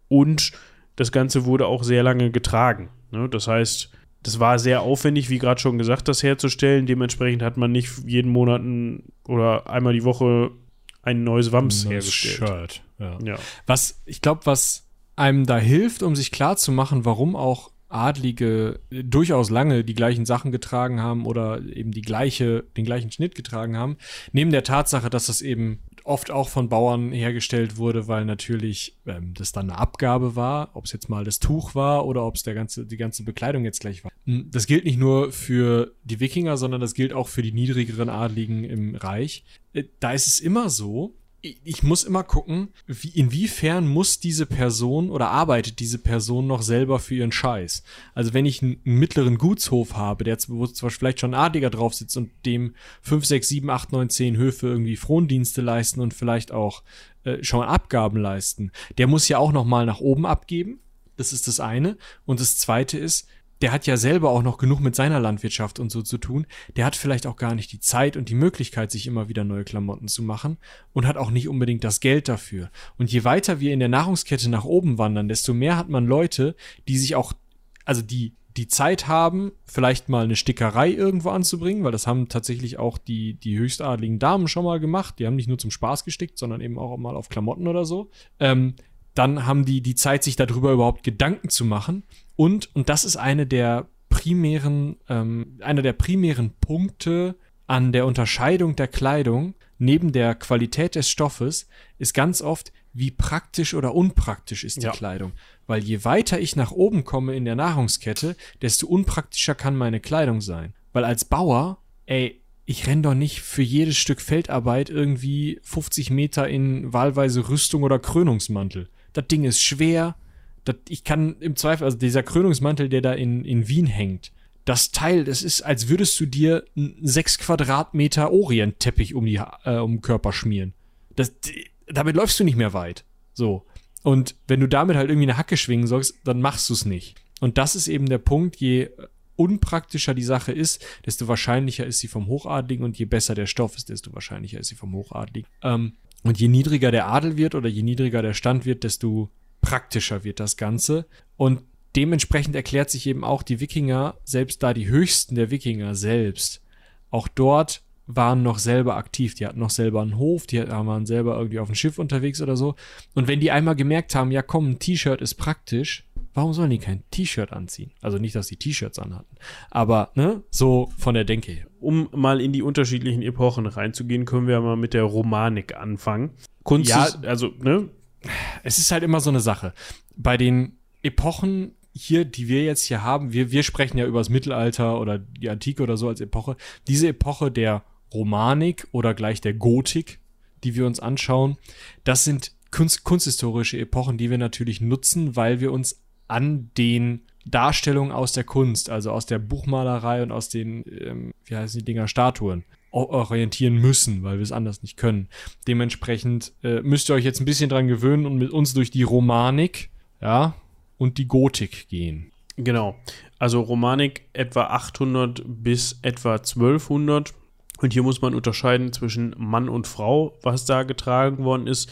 Und das Ganze wurde auch sehr lange getragen. Ne? Das heißt, das war sehr aufwendig, wie gerade schon gesagt, das herzustellen. Dementsprechend hat man nicht jeden Monat ein, oder einmal die Woche ein neues Wams Neues hergestellt. Shirt. Ja. Ja. Was, ich glaube, was einem da hilft, um sich klarzumachen, warum auch Adlige äh, durchaus lange die gleichen Sachen getragen haben oder eben die gleiche, den gleichen Schnitt getragen haben, neben der Tatsache, dass das eben oft auch von Bauern hergestellt wurde, weil natürlich ähm, das dann eine Abgabe war, ob es jetzt mal das Tuch war oder ob es ganze, die ganze Bekleidung jetzt gleich war. Hm, Das gilt nicht nur für die Wikinger, sondern das gilt auch für die niedrigeren Adligen im Reich. Äh, Da ist es immer so, ich- muss immer gucken, wie, inwiefern muss diese Person oder arbeitet diese Person noch selber für ihren Scheiß. Also wenn ich einen, mittleren Gutshof habe, der zum Beispiel vielleicht schon ein Adliger drauf sitzt und dem 5, 6, 7, 8, 9, 10 Höfe irgendwie Frondienste leisten und vielleicht auch äh, schon Abgaben leisten, der muss ja auch noch mal nach oben abgeben. Das ist das eine. Und das zweite ist, der hat ja selber auch noch genug mit seiner Landwirtschaft und so zu tun. Der hat vielleicht auch gar nicht die Zeit und die Möglichkeit, sich immer wieder neue Klamotten zu machen und hat auch nicht unbedingt das Geld dafür. Und je weiter wir in der Nahrungskette nach oben wandern, desto mehr hat man Leute, die sich auch, also die die Zeit haben, vielleicht mal eine Stickerei irgendwo anzubringen, weil das haben tatsächlich auch die, die höchstadligen Damen schon mal gemacht. Die haben nicht nur zum Spaß gestickt, sondern eben auch mal auf Klamotten oder so. Ähm, dann haben die die Zeit, sich darüber überhaupt Gedanken zu machen. Und, und das ist eine der primären, ähm, einer der primären Punkte an der Unterscheidung der Kleidung neben der Qualität des Stoffes ist ganz oft, wie praktisch oder unpraktisch ist die Ja. Kleidung. Weil je weiter ich nach oben komme in der Nahrungskette, desto unpraktischer kann meine Kleidung sein. Weil als Bauer, ey, ich renn doch nicht für jedes Stück Feldarbeit irgendwie 50 Meter in wahlweise Rüstung oder Krönungsmantel. Das Ding ist schwer. Das, ich kann im Zweifel, also dieser Krönungsmantel, der da in, in Wien hängt, das Teil, das ist, als würdest du dir einen 6 Quadratmeter Orientteppich um, die, äh, um den Körper schmieren. Das, damit läufst du nicht mehr weit. So. Und wenn du damit halt irgendwie eine Hacke schwingen sollst, dann machst du es nicht. Und das ist eben der Punkt, je unpraktischer die Sache ist, desto wahrscheinlicher ist sie vom Hochadligen und je besser der Stoff ist, desto wahrscheinlicher ist sie vom Hochadligen. Ähm, und je niedriger der Adel wird oder je niedriger der Stand wird, desto praktischer wird das Ganze. Und dementsprechend erklärt sich eben auch die Wikinger, selbst da die höchsten der Wikinger selbst, auch dort waren noch selber aktiv. Die hatten noch selber einen Hof, die waren selber irgendwie auf dem Schiff unterwegs oder so. Und wenn die einmal gemerkt haben, ja komm, ein T-Shirt ist praktisch, warum sollen die kein T-Shirt anziehen? Also nicht, dass die T-Shirts anhatten. Aber, ne, so von der Denke her. Um mal in die unterschiedlichen Epochen reinzugehen, können wir mal mit der Romanik anfangen. Kunst Ja. also, ne? Es ist halt immer so eine Sache. Bei den Epochen hier, die wir jetzt hier haben, wir, wir sprechen ja über das Mittelalter oder die Antike oder so als Epoche. Diese Epoche der Romanik oder gleich der Gotik, die wir uns anschauen, das sind Kunst, kunsthistorische Epochen, die wir natürlich nutzen, weil wir uns an den Darstellungen aus der Kunst, also aus der Buchmalerei und aus den, ähm, wie heißen die Dinger, Statuen, orientieren müssen, weil wir es anders nicht können. Dementsprechend äh, müsst ihr euch jetzt ein bisschen dran gewöhnen und mit uns durch die Romanik, ja, und die Gotik gehen. Genau. Also Romanik etwa 800 bis etwa 1200. Und hier muss man unterscheiden zwischen Mann und Frau, was da getragen worden ist.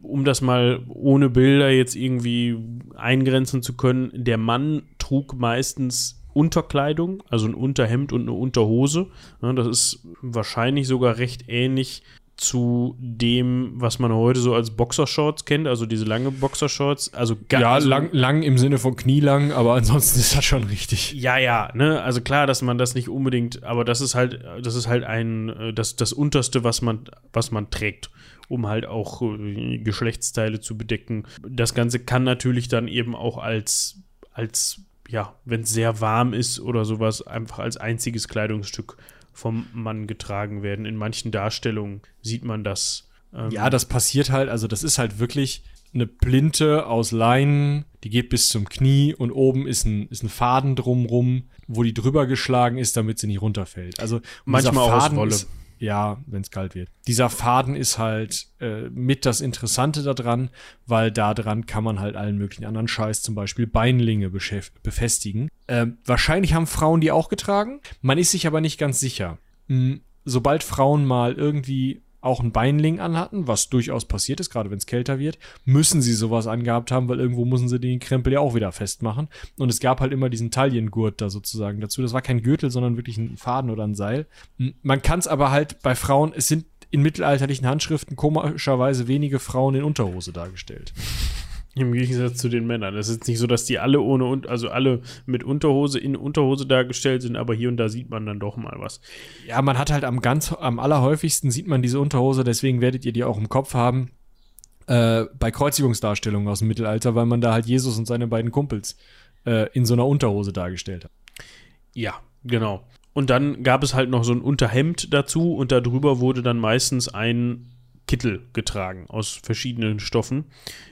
Um das mal ohne Bilder jetzt irgendwie eingrenzen zu können, der Mann trug meistens Unterkleidung, also ein Unterhemd und eine Unterhose. Das ist wahrscheinlich sogar recht ähnlich zu dem, was man heute so als Boxershorts kennt, also diese lange Boxershorts. Also Ja, also, lang, lang im Sinne von knielang, aber ansonsten ist das schon richtig. ja, ja, ne, also klar, dass man das nicht unbedingt, aber das ist halt, das ist halt ein, äh, das, das Unterste, was man, was man trägt, um halt auch äh, Geschlechtsteile zu bedecken. Das Ganze kann natürlich dann eben auch als, als, ja, wenn es sehr warm ist oder sowas, einfach als einziges Kleidungsstück vom Mann getragen werden. In manchen Darstellungen sieht man das. ähm, Ja, das passiert halt, also das ist halt wirklich eine Plinte aus Leinen, die geht bis zum Knie und oben ist ein, ist ein Faden drumrum, wo die drüber geschlagen ist, damit sie nicht runterfällt. Also Manchmal auch aus Wolle. Ist, ja, wenn es kalt wird. Dieser Faden ist halt äh, mit das Interessante daran, weil da dran kann man halt allen möglichen anderen Scheiß, zum Beispiel Beinlinge befestigen. Ähm, wahrscheinlich haben Frauen die auch getragen. Man ist sich aber nicht ganz sicher. Hm, sobald Frauen mal irgendwie auch ein Beinling anhatten, was durchaus passiert ist, gerade wenn es kälter wird, müssen sie sowas angehabt haben, weil irgendwo müssen sie den Krempel ja auch wieder festmachen. Und es gab halt immer diesen Taillengurt da sozusagen dazu. Das war kein Gürtel, sondern wirklich ein Faden oder ein Seil. Man kann es aber halt bei Frauen, es sind in mittelalterlichen Handschriften komischerweise wenige Frauen in Unterhose dargestellt. Im Gegensatz zu den Männern. Es ist nicht so, dass die alle ohne, also alle mit Unterhose in Unterhose dargestellt sind, aber hier und da sieht man dann doch mal was. Ja, man hat halt am ganz, am allerhäufigsten sieht man diese Unterhose, deswegen werdet ihr die auch im Kopf haben, äh, bei Kreuzigungsdarstellungen aus dem Mittelalter, weil man da halt Jesus und seine beiden Kumpels äh, in so einer Unterhose dargestellt hat. Ja, genau. Und dann gab es halt noch so ein Unterhemd dazu und darüber wurde dann meistens ein Kittel getragen aus verschiedenen Stoffen,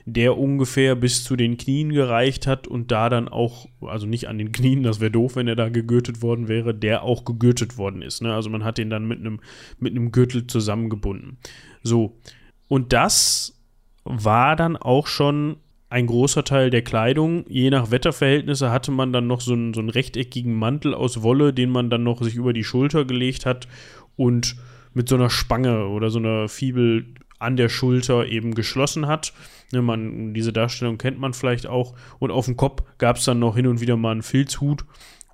der ungefähr bis zu den Knien gereicht hat und da dann auch, also nicht an den Knien, das wäre doof, wenn er da gegürtet worden wäre, der auch gegürtet worden ist. Ne? Also man hat den dann mit einem mit Gürtel zusammengebunden. So. Und das war dann auch schon ein großer Teil der Kleidung. Je nach Wetterverhältnisse hatte man dann noch so einen, so einen rechteckigen Mantel aus Wolle, den man dann noch sich über die Schulter gelegt hat und mit so einer Spange oder so einer Fibel an der Schulter eben geschlossen hat. Ne, man, diese Darstellung kennt man vielleicht auch. Und auf dem Kopf gab es dann noch hin und wieder mal einen Filzhut.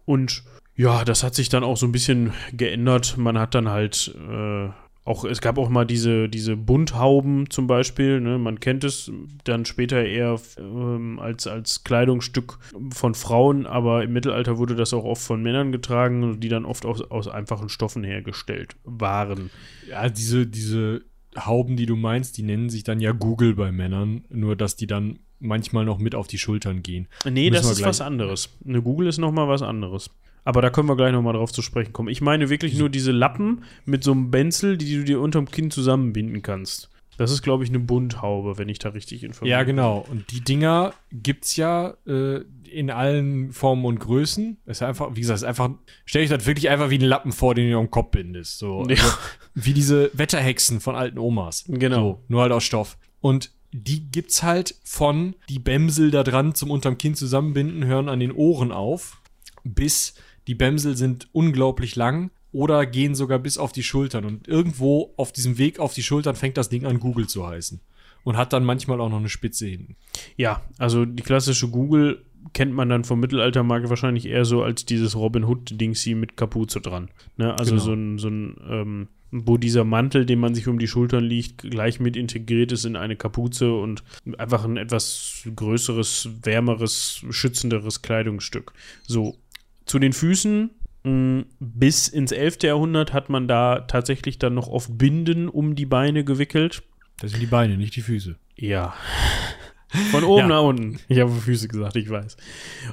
Und ja, das hat sich dann auch so ein bisschen geändert. Man hat dann halt äh, auch, es gab auch mal diese, diese Bunthauben zum Beispiel, ne? man kennt es dann später eher ähm, als, als Kleidungsstück von Frauen, aber im Mittelalter wurde das auch oft von Männern getragen, die dann oft aus, aus einfachen Stoffen hergestellt waren. Ja, diese, diese Hauben, die du meinst, die nennen sich dann ja Google bei Männern, nur dass die dann manchmal noch mit auf die Schultern gehen. Nee, Müssen das ist was anderes. Eine Google ist nochmal was anderes. Aber da können wir gleich nochmal drauf zu sprechen kommen. Ich meine wirklich nur diese Lappen mit so einem Benzel, die du dir unterm Kinn zusammenbinden kannst. Das ist, glaube ich, eine Bunthaube, wenn ich da richtig informiert bin. Ja, genau. Und die Dinger gibt es ja äh, in allen Formen und Größen. ist einfach, wie gesagt, ist einfach, stell dich das wirklich einfach wie einen Lappen vor, den du am Kopf bindest. So. Ja. Also, wie diese Wetterhexen von alten Omas. Genau. So, nur halt aus Stoff. Und die gibt's halt von die Bämsel da dran zum unterm Kinn zusammenbinden, hören an den Ohren auf, bis die Bämsel sind unglaublich lang oder gehen sogar bis auf die Schultern. Und irgendwo auf diesem Weg auf die Schultern fängt das Ding an, Google zu heißen. Und hat dann manchmal auch noch eine Spitze hinten. Ja, also die klassische Google kennt man dann vom Mittelaltermarkt wahrscheinlich eher so als dieses Robin Hood-Dings hier mit Kapuze dran. Ne? Also genau. so ein, so ein ähm, wo dieser Mantel, den man sich um die Schultern liegt, gleich mit integriert ist in eine Kapuze und einfach ein etwas größeres, wärmeres, schützenderes Kleidungsstück. So, zu den Füßen mm, bis ins 11. Jahrhundert hat man da tatsächlich dann noch oft Binden um die Beine gewickelt. Das sind die Beine, nicht die Füße. Ja. Von oben ja. nach unten. Ich habe Füße gesagt, ich weiß.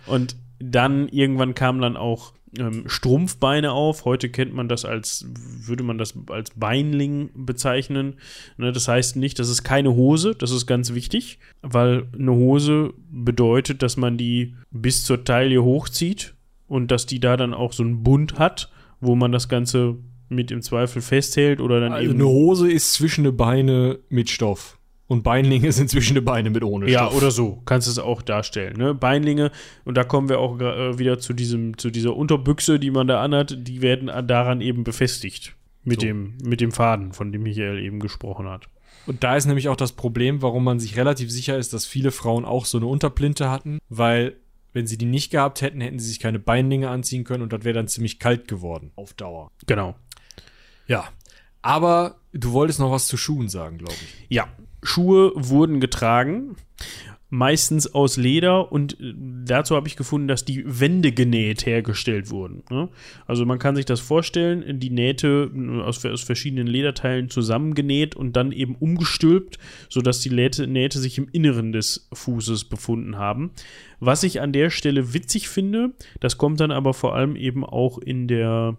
Und dann irgendwann kam dann auch ähm, Strumpfbeine auf. Heute kennt man das als, würde man das als Beinling bezeichnen. Ne, das heißt nicht, das ist keine Hose, das ist ganz wichtig, weil eine Hose bedeutet, dass man die bis zur Taille hochzieht und dass die da dann auch so einen Bund hat, wo man das Ganze mit im Zweifel festhält oder dann also eben. Eine Hose ist zwischen die Beine mit Stoff. Und Beinlinge sind zwischen die Beine mit ohne Stoff. Ja, oder so. Kannst du es auch darstellen. Ne? Beinlinge, und da kommen wir auch äh, wieder zu, diesem, zu dieser Unterbüchse, die man da anhat, die werden daran eben befestigt. Mit, so. dem, mit dem Faden, von dem Michael eben gesprochen hat. Und da ist nämlich auch das Problem, warum man sich relativ sicher ist, dass viele Frauen auch so eine Unterplinte hatten, weil wenn sie die nicht gehabt hätten, hätten sie sich keine Beinlinge anziehen können und das wäre dann ziemlich kalt geworden auf Dauer. Genau. Ja. Aber du wolltest noch was zu Schuhen sagen, glaube ich. Ja. Schuhe wurden getragen meistens aus Leder und äh, dazu habe ich gefunden, dass die Wände genäht hergestellt wurden. Ne? Also man kann sich das vorstellen, die Nähte äh, aus, aus, verschiedenen Lederteilen zusammengenäht und dann eben umgestülpt, sodass die Nähte, Nähte sich im Inneren des Fußes befunden haben. Was ich an der Stelle witzig finde, das kommt dann aber vor allem eben auch in der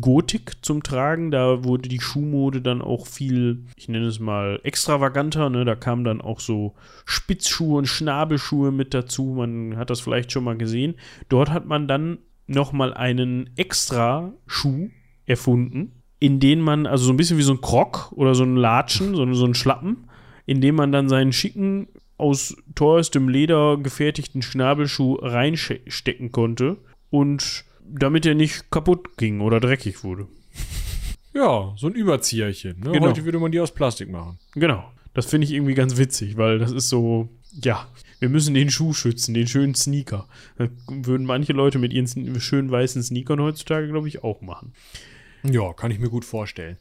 Gotik zum Tragen. Da wurde die Schuhmode dann auch viel, ich nenne es mal, extravaganter. Ne? Da kamen dann auch so Spitzschuhe und Schnabelschuhe mit dazu. Man hat das vielleicht schon mal gesehen. Dort hat man dann nochmal einen extra Schuh erfunden, in den man, also so ein bisschen wie so ein Krog oder so ein Latschen, so, so ein Schlappen, in dem man dann seinen schicken, aus teuerstem Leder gefertigten Schnabelschuh reinstecken konnte. Und damit er nicht kaputt ging oder dreckig wurde. Ja, so ein Überzieherchen. Ne? Genau. Heute würde man die aus Plastik machen. Genau. Das finde ich irgendwie ganz witzig, weil das ist so, ja, wir müssen den Schuh schützen, den schönen Sneaker. Das würden manche Leute mit ihren schönen weißen Sneakern heutzutage, glaube ich, auch machen. Ja, kann ich mir gut vorstellen.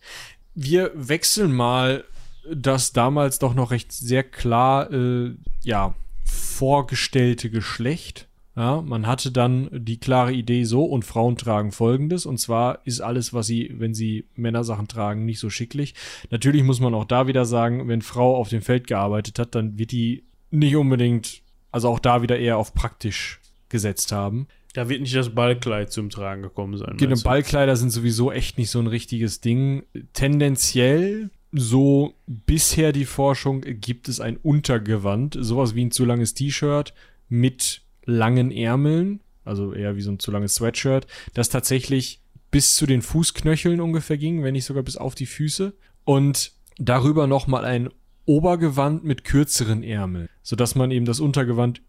Wir wechseln mal das damals doch noch recht sehr klar, äh, ja, vorgestellte Geschlecht. Ja, man hatte dann die klare Idee so und Frauen tragen folgendes und zwar ist alles, was sie, wenn sie Männersachen tragen, nicht so schicklich. Natürlich muss man auch da wieder sagen, wenn Frau auf dem Feld gearbeitet hat, dann wird die nicht unbedingt, also auch da wieder eher auf praktisch gesetzt haben. Da wird nicht das Ballkleid zum Tragen gekommen sein. Genau? Ballkleider sind sowieso echt nicht so ein richtiges Ding. Tendenziell, so bisher die Forschung, gibt es ein Untergewand, sowas wie ein zu langes T-Shirt mit langen Ärmeln, also eher wie so ein zu langes Sweatshirt, das tatsächlich bis zu den Fußknöcheln ungefähr ging, wenn nicht sogar bis auf die Füße. Und darüber nochmal ein Obergewand mit kürzeren Ärmeln, sodass man eben das Untergewand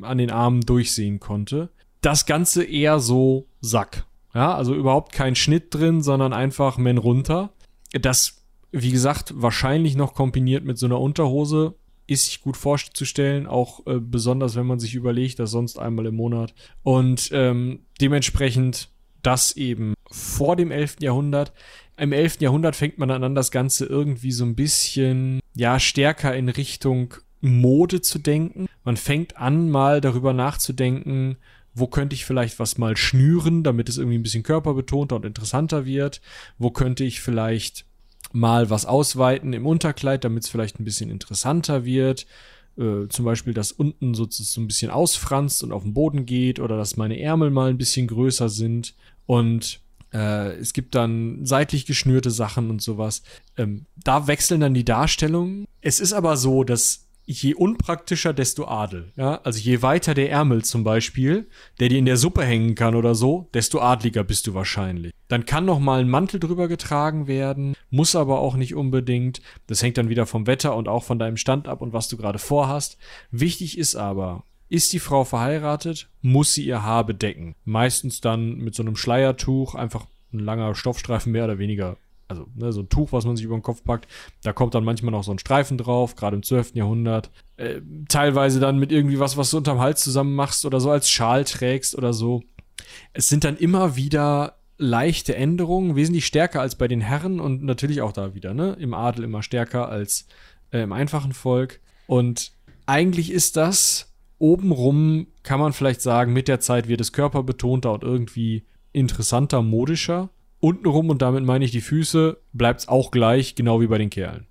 an den Armen durchsehen konnte. Das Ganze eher so Sack. Ja, also überhaupt kein Schnitt drin, sondern einfach Men runter. Das, wie gesagt, wahrscheinlich noch kombiniert mit so einer Unterhose ist sich gut vorzustellen, auch äh, besonders wenn man sich überlegt, dass sonst einmal im Monat. Und ähm, dementsprechend das eben vor dem 11. Jahrhundert. Im 11. Jahrhundert fängt man dann an, das Ganze irgendwie so ein bisschen, ja, stärker in Richtung Mode zu denken. Man fängt an, mal darüber nachzudenken, wo könnte ich vielleicht was mal schnüren, damit es irgendwie ein bisschen körperbetonter und interessanter wird? Wo könnte ich vielleicht mal was ausweiten im Unterkleid, damit es vielleicht ein bisschen interessanter wird? Äh, zum Beispiel, dass unten so, so ein bisschen ausfranst und auf den Boden geht oder dass meine Ärmel mal ein bisschen größer sind. Und äh, es gibt dann seitlich geschnürte Sachen und sowas. Ähm, da wechseln dann die Darstellungen. Es ist aber so, dass je unpraktischer, desto Adel. Ja, also je weiter der Ärmel zum Beispiel, der dir in der Suppe hängen kann oder so, desto adliger bist du wahrscheinlich. Dann kann noch mal ein Mantel drüber getragen werden, muss aber auch nicht unbedingt. Das hängt dann wieder vom Wetter und auch von deinem Stand ab und was du gerade vorhast. Wichtig ist aber, ist die Frau verheiratet, muss sie ihr Haar bedecken. Meistens dann mit so einem Schleiertuch, einfach ein langer Stoffstreifen mehr oder weniger also ne, so ein Tuch, was man sich über den Kopf packt, da kommt dann manchmal noch so ein Streifen drauf, gerade im 12. Jahrhundert. Äh, teilweise dann mit irgendwie was, was du unterm Hals zusammen machst oder so als Schal trägst oder so. Es sind dann immer wieder leichte Änderungen, wesentlich stärker als bei den Herren und natürlich auch da wieder, ne? Im Adel immer stärker als äh, im einfachen Volk. Und eigentlich ist das obenrum, kann man vielleicht sagen, mit der Zeit wird es körperbetonter und irgendwie interessanter, modischer untenrum, und damit meine ich die Füße, bleibt es auch gleich, genau wie bei den Kerlen.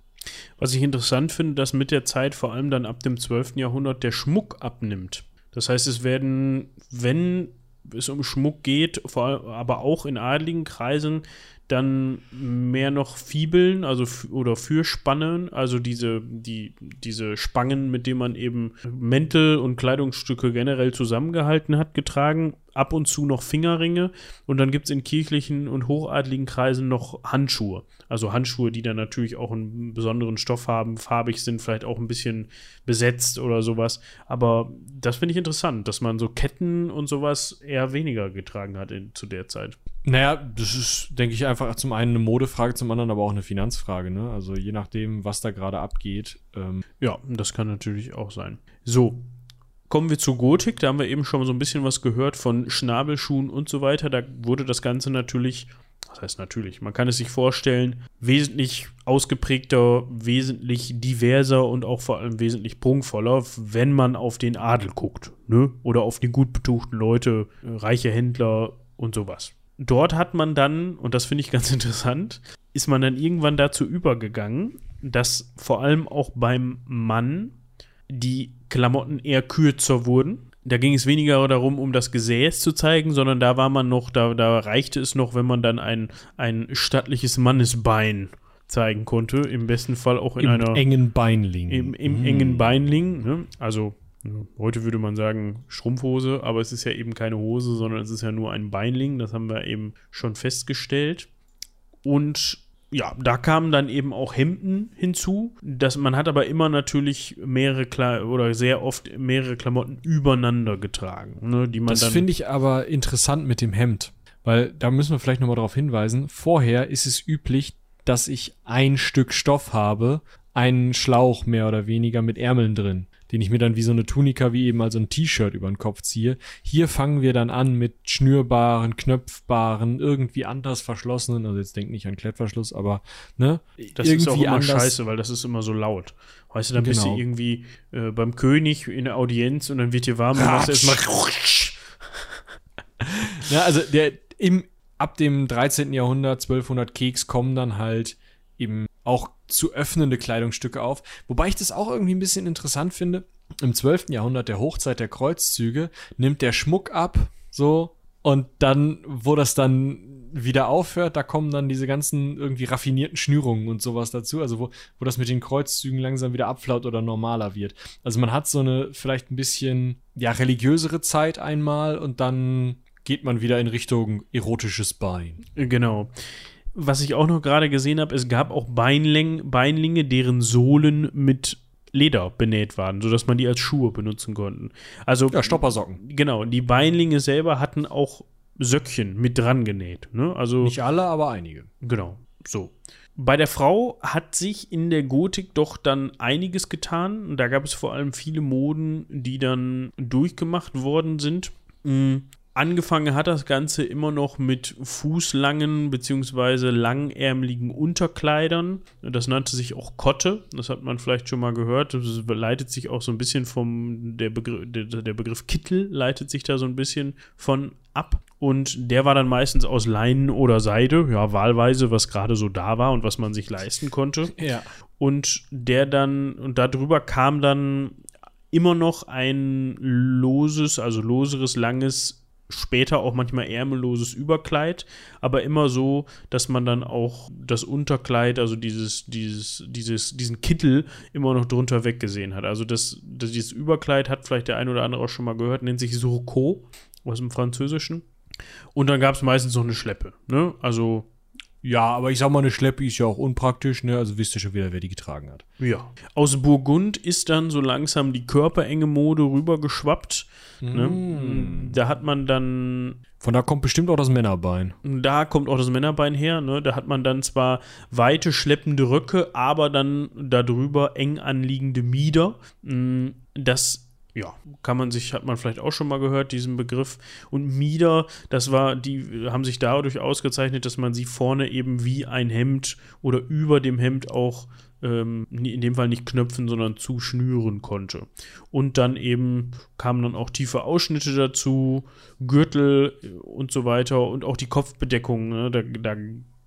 Was ich interessant finde, dass mit der Zeit vor allem dann ab dem 12. Jahrhundert der Schmuck abnimmt. Das heißt, es werden, wenn es um Schmuck geht, allem, aber auch in adligen Kreisen, dann mehr noch Fibeln, also oder Fürspannen, also diese, die, diese Spangen, mit denen man eben Mäntel und Kleidungsstücke generell zusammengehalten hat, getragen. Ab und zu noch Fingerringe und dann gibt es in kirchlichen und hochadligen Kreisen noch Handschuhe. Also Handschuhe, die dann natürlich auch einen besonderen Stoff haben, farbig sind, vielleicht auch ein bisschen besetzt oder sowas. Aber das finde ich interessant, dass man so Ketten und sowas eher weniger getragen hat in, zu der Zeit. Naja, das ist, denke ich, einfach zum einen eine Modefrage, zum anderen aber auch eine Finanzfrage. Ne? Also je nachdem, was da gerade abgeht. Ähm, Ja, das kann natürlich auch sein. So, kommen wir zu Gotik. Da haben wir eben schon so ein bisschen was gehört von Schnabelschuhen und so weiter. Da wurde das Ganze natürlich, was heißt natürlich, man kann es sich vorstellen, wesentlich ausgeprägter, wesentlich diverser und auch vor allem wesentlich prunkvoller, wenn man auf den Adel guckt. Ne? Oder auf die gut betuchten Leute, äh, reiche Händler und sowas. Dort hat man dann, und das finde ich ganz interessant, ist man dann irgendwann dazu übergegangen, dass vor allem auch beim Mann die Klamotten eher kürzer wurden. Da ging es weniger darum, um das Gesäß zu zeigen, sondern da war man noch, da, da reichte es noch, wenn man dann ein, ein stattliches Mannesbein zeigen konnte. Im besten Fall auch in Im einer engen Beinling. im, im engen Beinling. Ne? Also heute würde man sagen Strumpfhose, aber es ist ja eben keine Hose, sondern es ist ja nur ein Beinling. Das haben wir eben schon festgestellt. Und ja, da kamen dann eben auch Hemden hinzu. Das, man hat aber immer natürlich mehrere Kla oder sehr oft mehrere Klamotten übereinander getragen, ne, die man Das finde ich aber interessant mit dem Hemd. Weil da müssen wir vielleicht nochmal darauf hinweisen. Vorher ist es üblich, dass ich ein Stück Stoff habe, einen Schlauch mehr oder weniger mit Ärmeln drin, den ich mir dann wie so eine Tunika, wie eben also ein T-Shirt über den Kopf ziehe. Hier fangen wir dann an mit schnürbaren, knöpfbaren, irgendwie anders verschlossenen, also jetzt denk nicht an Klettverschluss, aber ne? Das irgendwie ist auch immer anders. scheiße, weil das ist immer so laut. Weißt du, dann bist du Genau. irgendwie äh, beim König in der Audienz und dann wird dir warm und machst Ratsch. erstmal Ja, also der im ab dem 13. Jahrhundert 1200 Keks kommen dann halt eben auch zu öffnende Kleidungsstücke auf, wobei ich das auch irgendwie ein bisschen interessant finde. Im 12. Jahrhundert der Hochzeit der Kreuzzüge nimmt der Schmuck ab, so und dann wo das dann wieder aufhört, da kommen dann diese ganzen irgendwie raffinierten Schnürungen und sowas dazu, also wo, wo das mit den Kreuzzügen langsam wieder abflaut oder normaler wird. Also man hat so eine vielleicht ein bisschen ja religiösere Zeit einmal und dann geht man wieder in Richtung erotisches Bein. Genau. Was ich auch noch gerade gesehen habe, es gab auch Beinläng Beinlinge, deren Sohlen mit Leder benäht waren, sodass man die als Schuhe benutzen konnte. Also Ja, Stoppersocken. genau, die Beinlinge selber hatten auch Söckchen mit dran genäht. Ne? Also Nicht alle, aber einige. Genau, so. Bei der Frau hat sich in der Gotik doch dann einiges getan. Da gab es vor allem viele Moden, die dann durchgemacht worden sind. Mm, Angefangen hat das Ganze immer noch mit fußlangen bzw. langärmeligen Unterkleidern. Das nannte sich auch Kotte. Das hat man vielleicht schon mal gehört. Das leitet sich auch so ein bisschen vom, der Begriff, der, der Begriff Kittel leitet sich da so ein bisschen von ab. Und der war dann meistens aus Leinen oder Seide, ja, wahlweise, was gerade so da war und was man sich leisten konnte. Ja. Und der dann, und darüber kam dann immer noch ein loses, also loseres, langes, später auch manchmal ärmelloses Überkleid, aber immer so, dass man dann auch das Unterkleid, also dieses, dieses, dieses, diesen Kittel immer noch drunter weggesehen hat. Also das, das, dieses Überkleid hat vielleicht der ein oder andere auch schon mal gehört, nennt sich Surcot aus dem Französischen. Und dann gab es meistens noch eine Schleppe. Ne? Also Ja, aber ich sag mal, eine Schleppe ist ja auch unpraktisch, ne? Also wisst ihr schon wieder, wer die getragen hat. Ja. Aus Burgund ist dann so langsam die körperenge Mode rübergeschwappt. Ne? Da hat man dann, Von da kommt bestimmt auch das Männerbein. da kommt auch das Männerbein her, ne? Da hat man dann zwar weite, schleppende Röcke, aber dann darüber eng anliegende Mieder. Mm, Das ja, kann man sich, hat man vielleicht auch schon mal gehört, diesen Begriff. Und Mieder, das war, die haben sich dadurch ausgezeichnet, dass man sie vorne eben wie ein Hemd oder über dem Hemd auch ähm, in dem Fall nicht knöpfen, sondern zuschnüren konnte. Und dann eben kamen dann auch tiefe Ausschnitte dazu, Gürtel und so weiter und auch die Kopfbedeckung. Ne? Da, da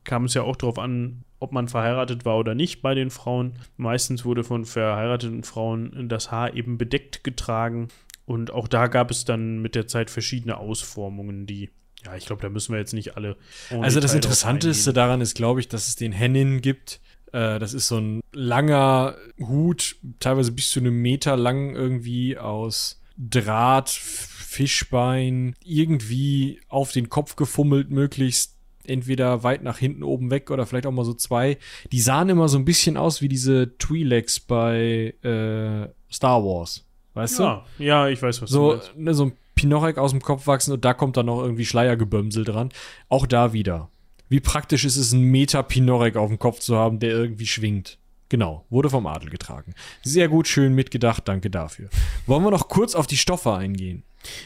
kam es ja auch darauf an, ob man verheiratet war oder nicht bei den Frauen. Meistens wurde von verheirateten Frauen das Haar eben bedeckt getragen. Und auch da gab es dann mit der Zeit verschiedene Ausformungen, die, ja, ich glaube, da müssen wir jetzt nicht alle. Also das Interessanteste daran ist, glaube ich, dass es den Hennin gibt. Äh, das ist so ein langer Hut, teilweise bis zu einem Meter lang irgendwie aus Draht, Fischbein, irgendwie auf den Kopf gefummelt, möglichst entweder weit nach hinten oben weg oder vielleicht auch mal so zwei. Die sahen immer so ein bisschen aus wie diese Twi'leks bei äh, Star Wars. Weißt du? Ja, ja, ich weiß, was du so, meinst. ne, so ein Pinorek aus dem Kopf wachsen und da kommt dann noch irgendwie Schleiergebömsel dran. Auch da wieder. Wie praktisch ist es, einen Meter Pinorek auf dem Kopf zu haben, der irgendwie schwingt. Genau, wurde vom Adel getragen. Sehr gut, schön mitgedacht, danke dafür. Wollen wir noch kurz auf die Stoffe eingehen?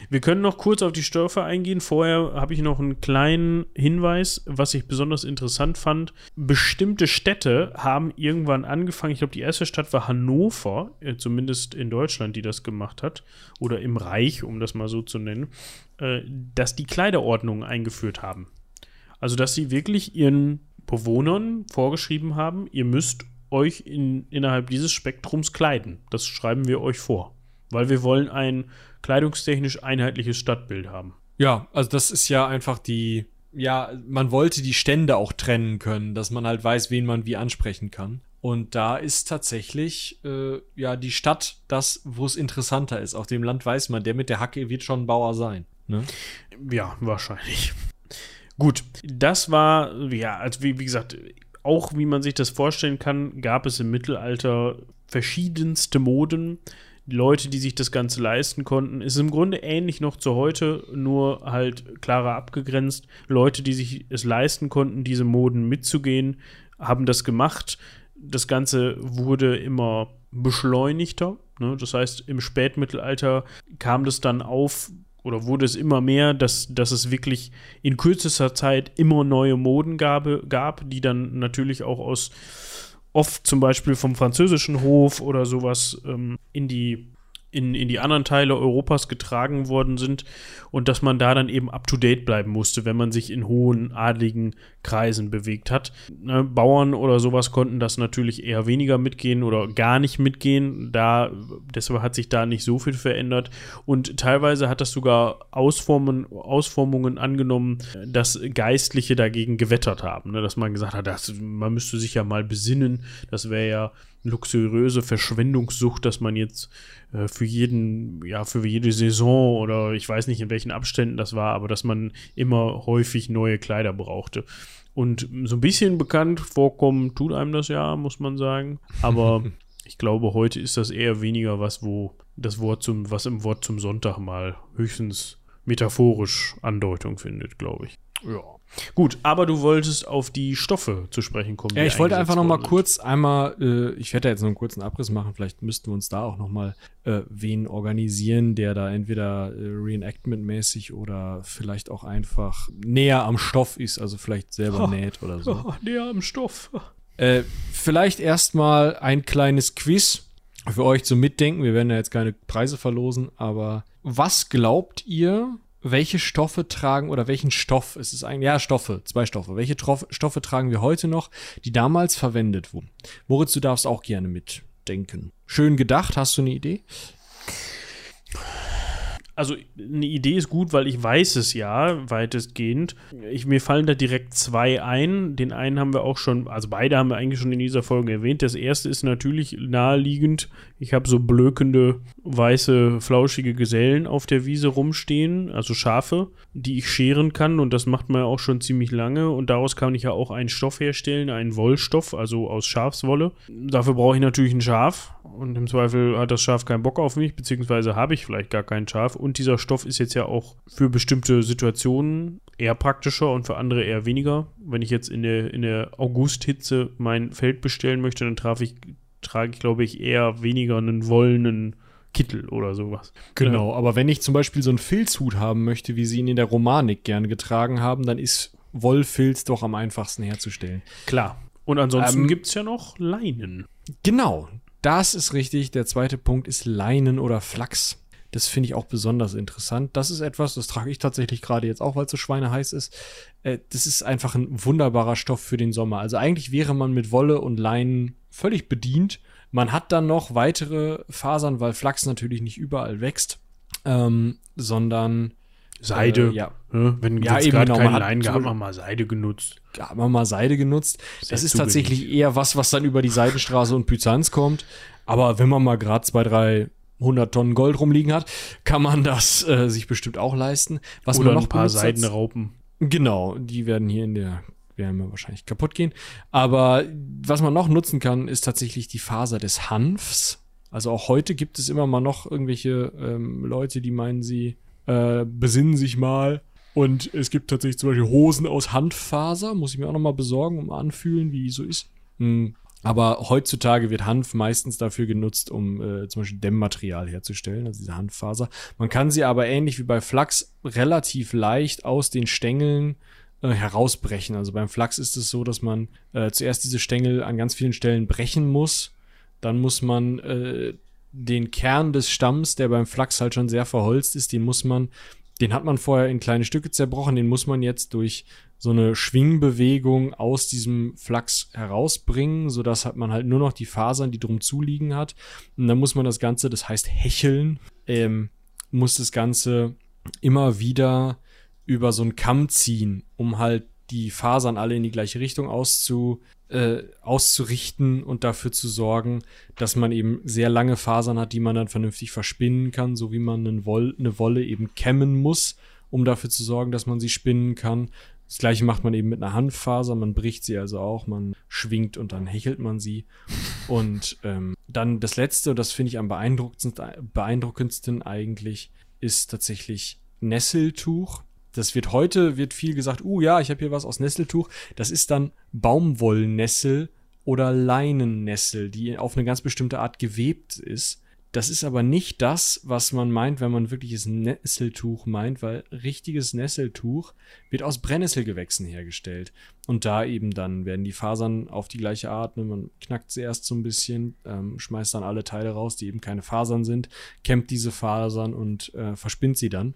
Wir können noch kurz auf die Stoffe eingehen. Vorher habe ich noch einen kleinen Hinweis, was ich besonders interessant fand. Bestimmte Städte haben irgendwann angefangen, ich glaube, die erste Stadt war Hannover, äh, zumindest in Deutschland, die das gemacht hat, oder im Reich, um das mal so zu nennen, äh, dass die Kleiderordnung eingeführt haben. Also, dass sie wirklich ihren Bewohnern vorgeschrieben haben, ihr müsst euch in, innerhalb dieses Spektrums kleiden. Das schreiben wir euch vor. Weil wir wollen ein kleidungstechnisch einheitliches Stadtbild haben. Ja, also das ist ja einfach die, ja, man wollte die Stände auch trennen können, dass man halt weiß, wen man wie ansprechen kann. Und da ist tatsächlich, äh, ja, die Stadt das, wo es interessanter ist. Auf dem Land weiß man, der mit der Hacke wird schon ein Bauer sein. Ne? Ja, wahrscheinlich. Gut, das war, ja, also wie, wie gesagt, auch wie man sich das vorstellen kann, gab es im Mittelalter verschiedenste Moden, Die Leute, die sich das Ganze leisten konnten, ist im Grunde ähnlich noch zu heute, nur halt klarer abgegrenzt. Leute, die sich es leisten konnten, diese Moden mitzugehen, haben das gemacht. Das Ganze wurde immer beschleunigter. Ne? Das heißt, im Spätmittelalter kam das dann auf, oder wurde es immer mehr, dass, dass es wirklich in kürzester Zeit immer neue Moden gab, gab, die dann natürlich auch aus oft zum Beispiel vom französischen Hof oder sowas ähm, in die in, in die anderen Teile Europas getragen worden sind und dass man da dann eben up-to-date bleiben musste, wenn man sich in hohen adligen Kreisen bewegt hat. Ne, Bauern oder sowas konnten das natürlich eher weniger mitgehen oder gar nicht mitgehen. Da, deshalb hat sich da nicht so viel verändert. Und teilweise hat das sogar Ausformen, Ausformungen angenommen, dass Geistliche dagegen gewettert haben. Ne, dass man gesagt hat, das, man müsste sich ja mal besinnen. Das wäre ja luxuriöse Verschwendungssucht, dass man jetzt äh, für jeden, ja, für jede Saison oder ich weiß nicht in welchen Abständen das war, aber dass man immer häufig neue Kleider brauchte. Und so ein bisschen bekannt vorkommen tut einem das ja, muss man sagen. Aber ich glaube, heute ist das eher weniger was, wo das Wort zum, was im Wort zum Sonntag mal höchstens metaphorisch Andeutung findet, glaube ich. Ja. Gut, aber du wolltest auf die Stoffe zu sprechen kommen. Ja, ich wollte einfach noch mal kurz einmal, äh, ich werde jetzt noch einen kurzen Abriss machen, vielleicht müssten wir uns da auch noch mal äh, wen organisieren, der da entweder äh, Reenactment-mäßig oder vielleicht auch einfach näher am Stoff ist, also vielleicht selber oh, näht oder so. Oh, näher am Stoff. Äh, vielleicht erstmal ein kleines Quiz für euch zum Mitdenken. Wir werden ja jetzt keine Preise verlosen, aber was glaubt ihr, welche Stoffe tragen oder welchen Stoff, es ist eigentlich, ja, Stoffe, zwei Stoffe. Welche Trof, Stoffe tragen wir heute noch, die damals verwendet wurden? Moritz, du darfst auch gerne mitdenken. Schön gedacht, hast du eine Idee? also eine Idee ist gut, weil ich weiß es ja weitestgehend. Ich, mir fallen da direkt zwei ein. Den einen haben wir auch schon, also beide haben wir eigentlich schon in dieser Folge erwähnt. Das erste ist natürlich naheliegend. Ich habe so blökende, weiße, flauschige Gesellen auf der Wiese rumstehen, also Schafe, die ich scheren kann und das macht man ja auch schon ziemlich lange und daraus kann ich ja auch einen Stoff herstellen, einen Wollstoff, also aus Schafswolle. Dafür brauche ich natürlich ein Schaf und im Zweifel hat das Schaf keinen Bock auf mich, beziehungsweise habe ich vielleicht gar kein Schaf und dieser Stoff ist jetzt ja auch für bestimmte Situationen eher praktischer und für andere eher weniger. Wenn ich jetzt in der, in der Augusthitze mein Feld bestellen möchte, dann traf ich, trage ich, glaube ich, eher weniger einen wollenen Kittel oder sowas. Genau, ja. aber wenn ich zum Beispiel so einen Filzhut haben möchte, wie sie ihn in der Romanik gerne getragen haben, dann ist Wollfilz doch am einfachsten herzustellen. Klar. Und ansonsten ähm, gibt es ja noch Leinen. Genau, das ist richtig. Der zweite Punkt ist Leinen oder Flachs. Das finde ich auch besonders interessant. Das ist etwas, das trage ich tatsächlich gerade jetzt auch, weil es so schweineheiß ist. Äh, das ist einfach ein wunderbarer Stoff für den Sommer. Also eigentlich wäre man mit Wolle und Leinen völlig bedient. Man hat dann noch weitere Fasern, weil Flachs natürlich nicht überall wächst, ähm, sondern Seide. Äh, ja. Wenn ja, jetzt gerade genau, keine Leinen gehabt, haben wir mal Seide genutzt. Haben wir mal Seide genutzt. Das, das ist tatsächlich eher was, was dann über die Seidenstraße und Byzanz kommt. Aber wenn man mal gerade zwei, drei 100 Tonnen Gold rumliegen hat, kann man das äh, sich bestimmt auch leisten. Was Oder man noch ein paar Seidenraupen. Genau, die werden hier in der werden wir wahrscheinlich kaputt gehen. Aber was man noch nutzen kann, ist tatsächlich die Faser des Hanfs. Also auch heute gibt es immer mal noch irgendwelche ähm, Leute, die meinen, sie äh, besinnen sich mal. Und es gibt tatsächlich zum Beispiel Hosen aus Hanffaser, muss ich mir auch noch mal besorgen, um anfühlen, wie so ist. Hm. Aber heutzutage wird Hanf meistens dafür genutzt, um äh, zum Beispiel Dämmmaterial herzustellen, also diese Hanffaser. Man kann sie aber ähnlich wie bei Flachs relativ leicht aus den Stängeln äh, herausbrechen. Also beim Flachs ist es so, dass man äh, zuerst diese Stängel an ganz vielen Stellen brechen muss. Dann muss man äh, den Kern des Stamms, der beim Flachs halt schon sehr verholzt ist, den muss man, den hat man vorher in kleine Stücke zerbrochen, den muss man jetzt durch so eine Schwingbewegung aus diesem Flachs herausbringen, sodass hat man halt nur noch die Fasern, die drum zuliegen hat. Und dann muss man das Ganze, das heißt hecheln, ähm, muss das Ganze immer wieder über so einen Kamm ziehen, um halt die Fasern alle in die gleiche Richtung auszu, äh, auszurichten und dafür zu sorgen, dass man eben sehr lange Fasern hat, die man dann vernünftig verspinnen kann, so wie man einen Woll, eine Wolle eben kämmen muss, um dafür zu sorgen, dass man sie spinnen kann Das gleiche macht man eben mit einer Hanffaser, man bricht sie also auch, man schwingt und dann hechelt man sie. Und ähm, dann das letzte, und das finde ich am beeindruckendsten, beeindruckendsten eigentlich, ist tatsächlich Nesseltuch. Das wird heute, wird viel gesagt, uh ja, ich habe hier was aus Nesseltuch. Das ist dann Baumwollnessel oder Leinennessel, die auf eine ganz bestimmte Art gewebt ist. Das ist aber nicht das, was man meint, wenn man wirkliches Nesseltuch meint, weil richtiges Nesseltuch wird aus Brennnesselgewächsen hergestellt. Und da eben dann werden die Fasern auf die gleiche Art, ne, man knackt sie erst so ein bisschen, ähm, schmeißt dann alle Teile raus, die eben keine Fasern sind, kämmt diese Fasern und äh, verspinnt sie dann.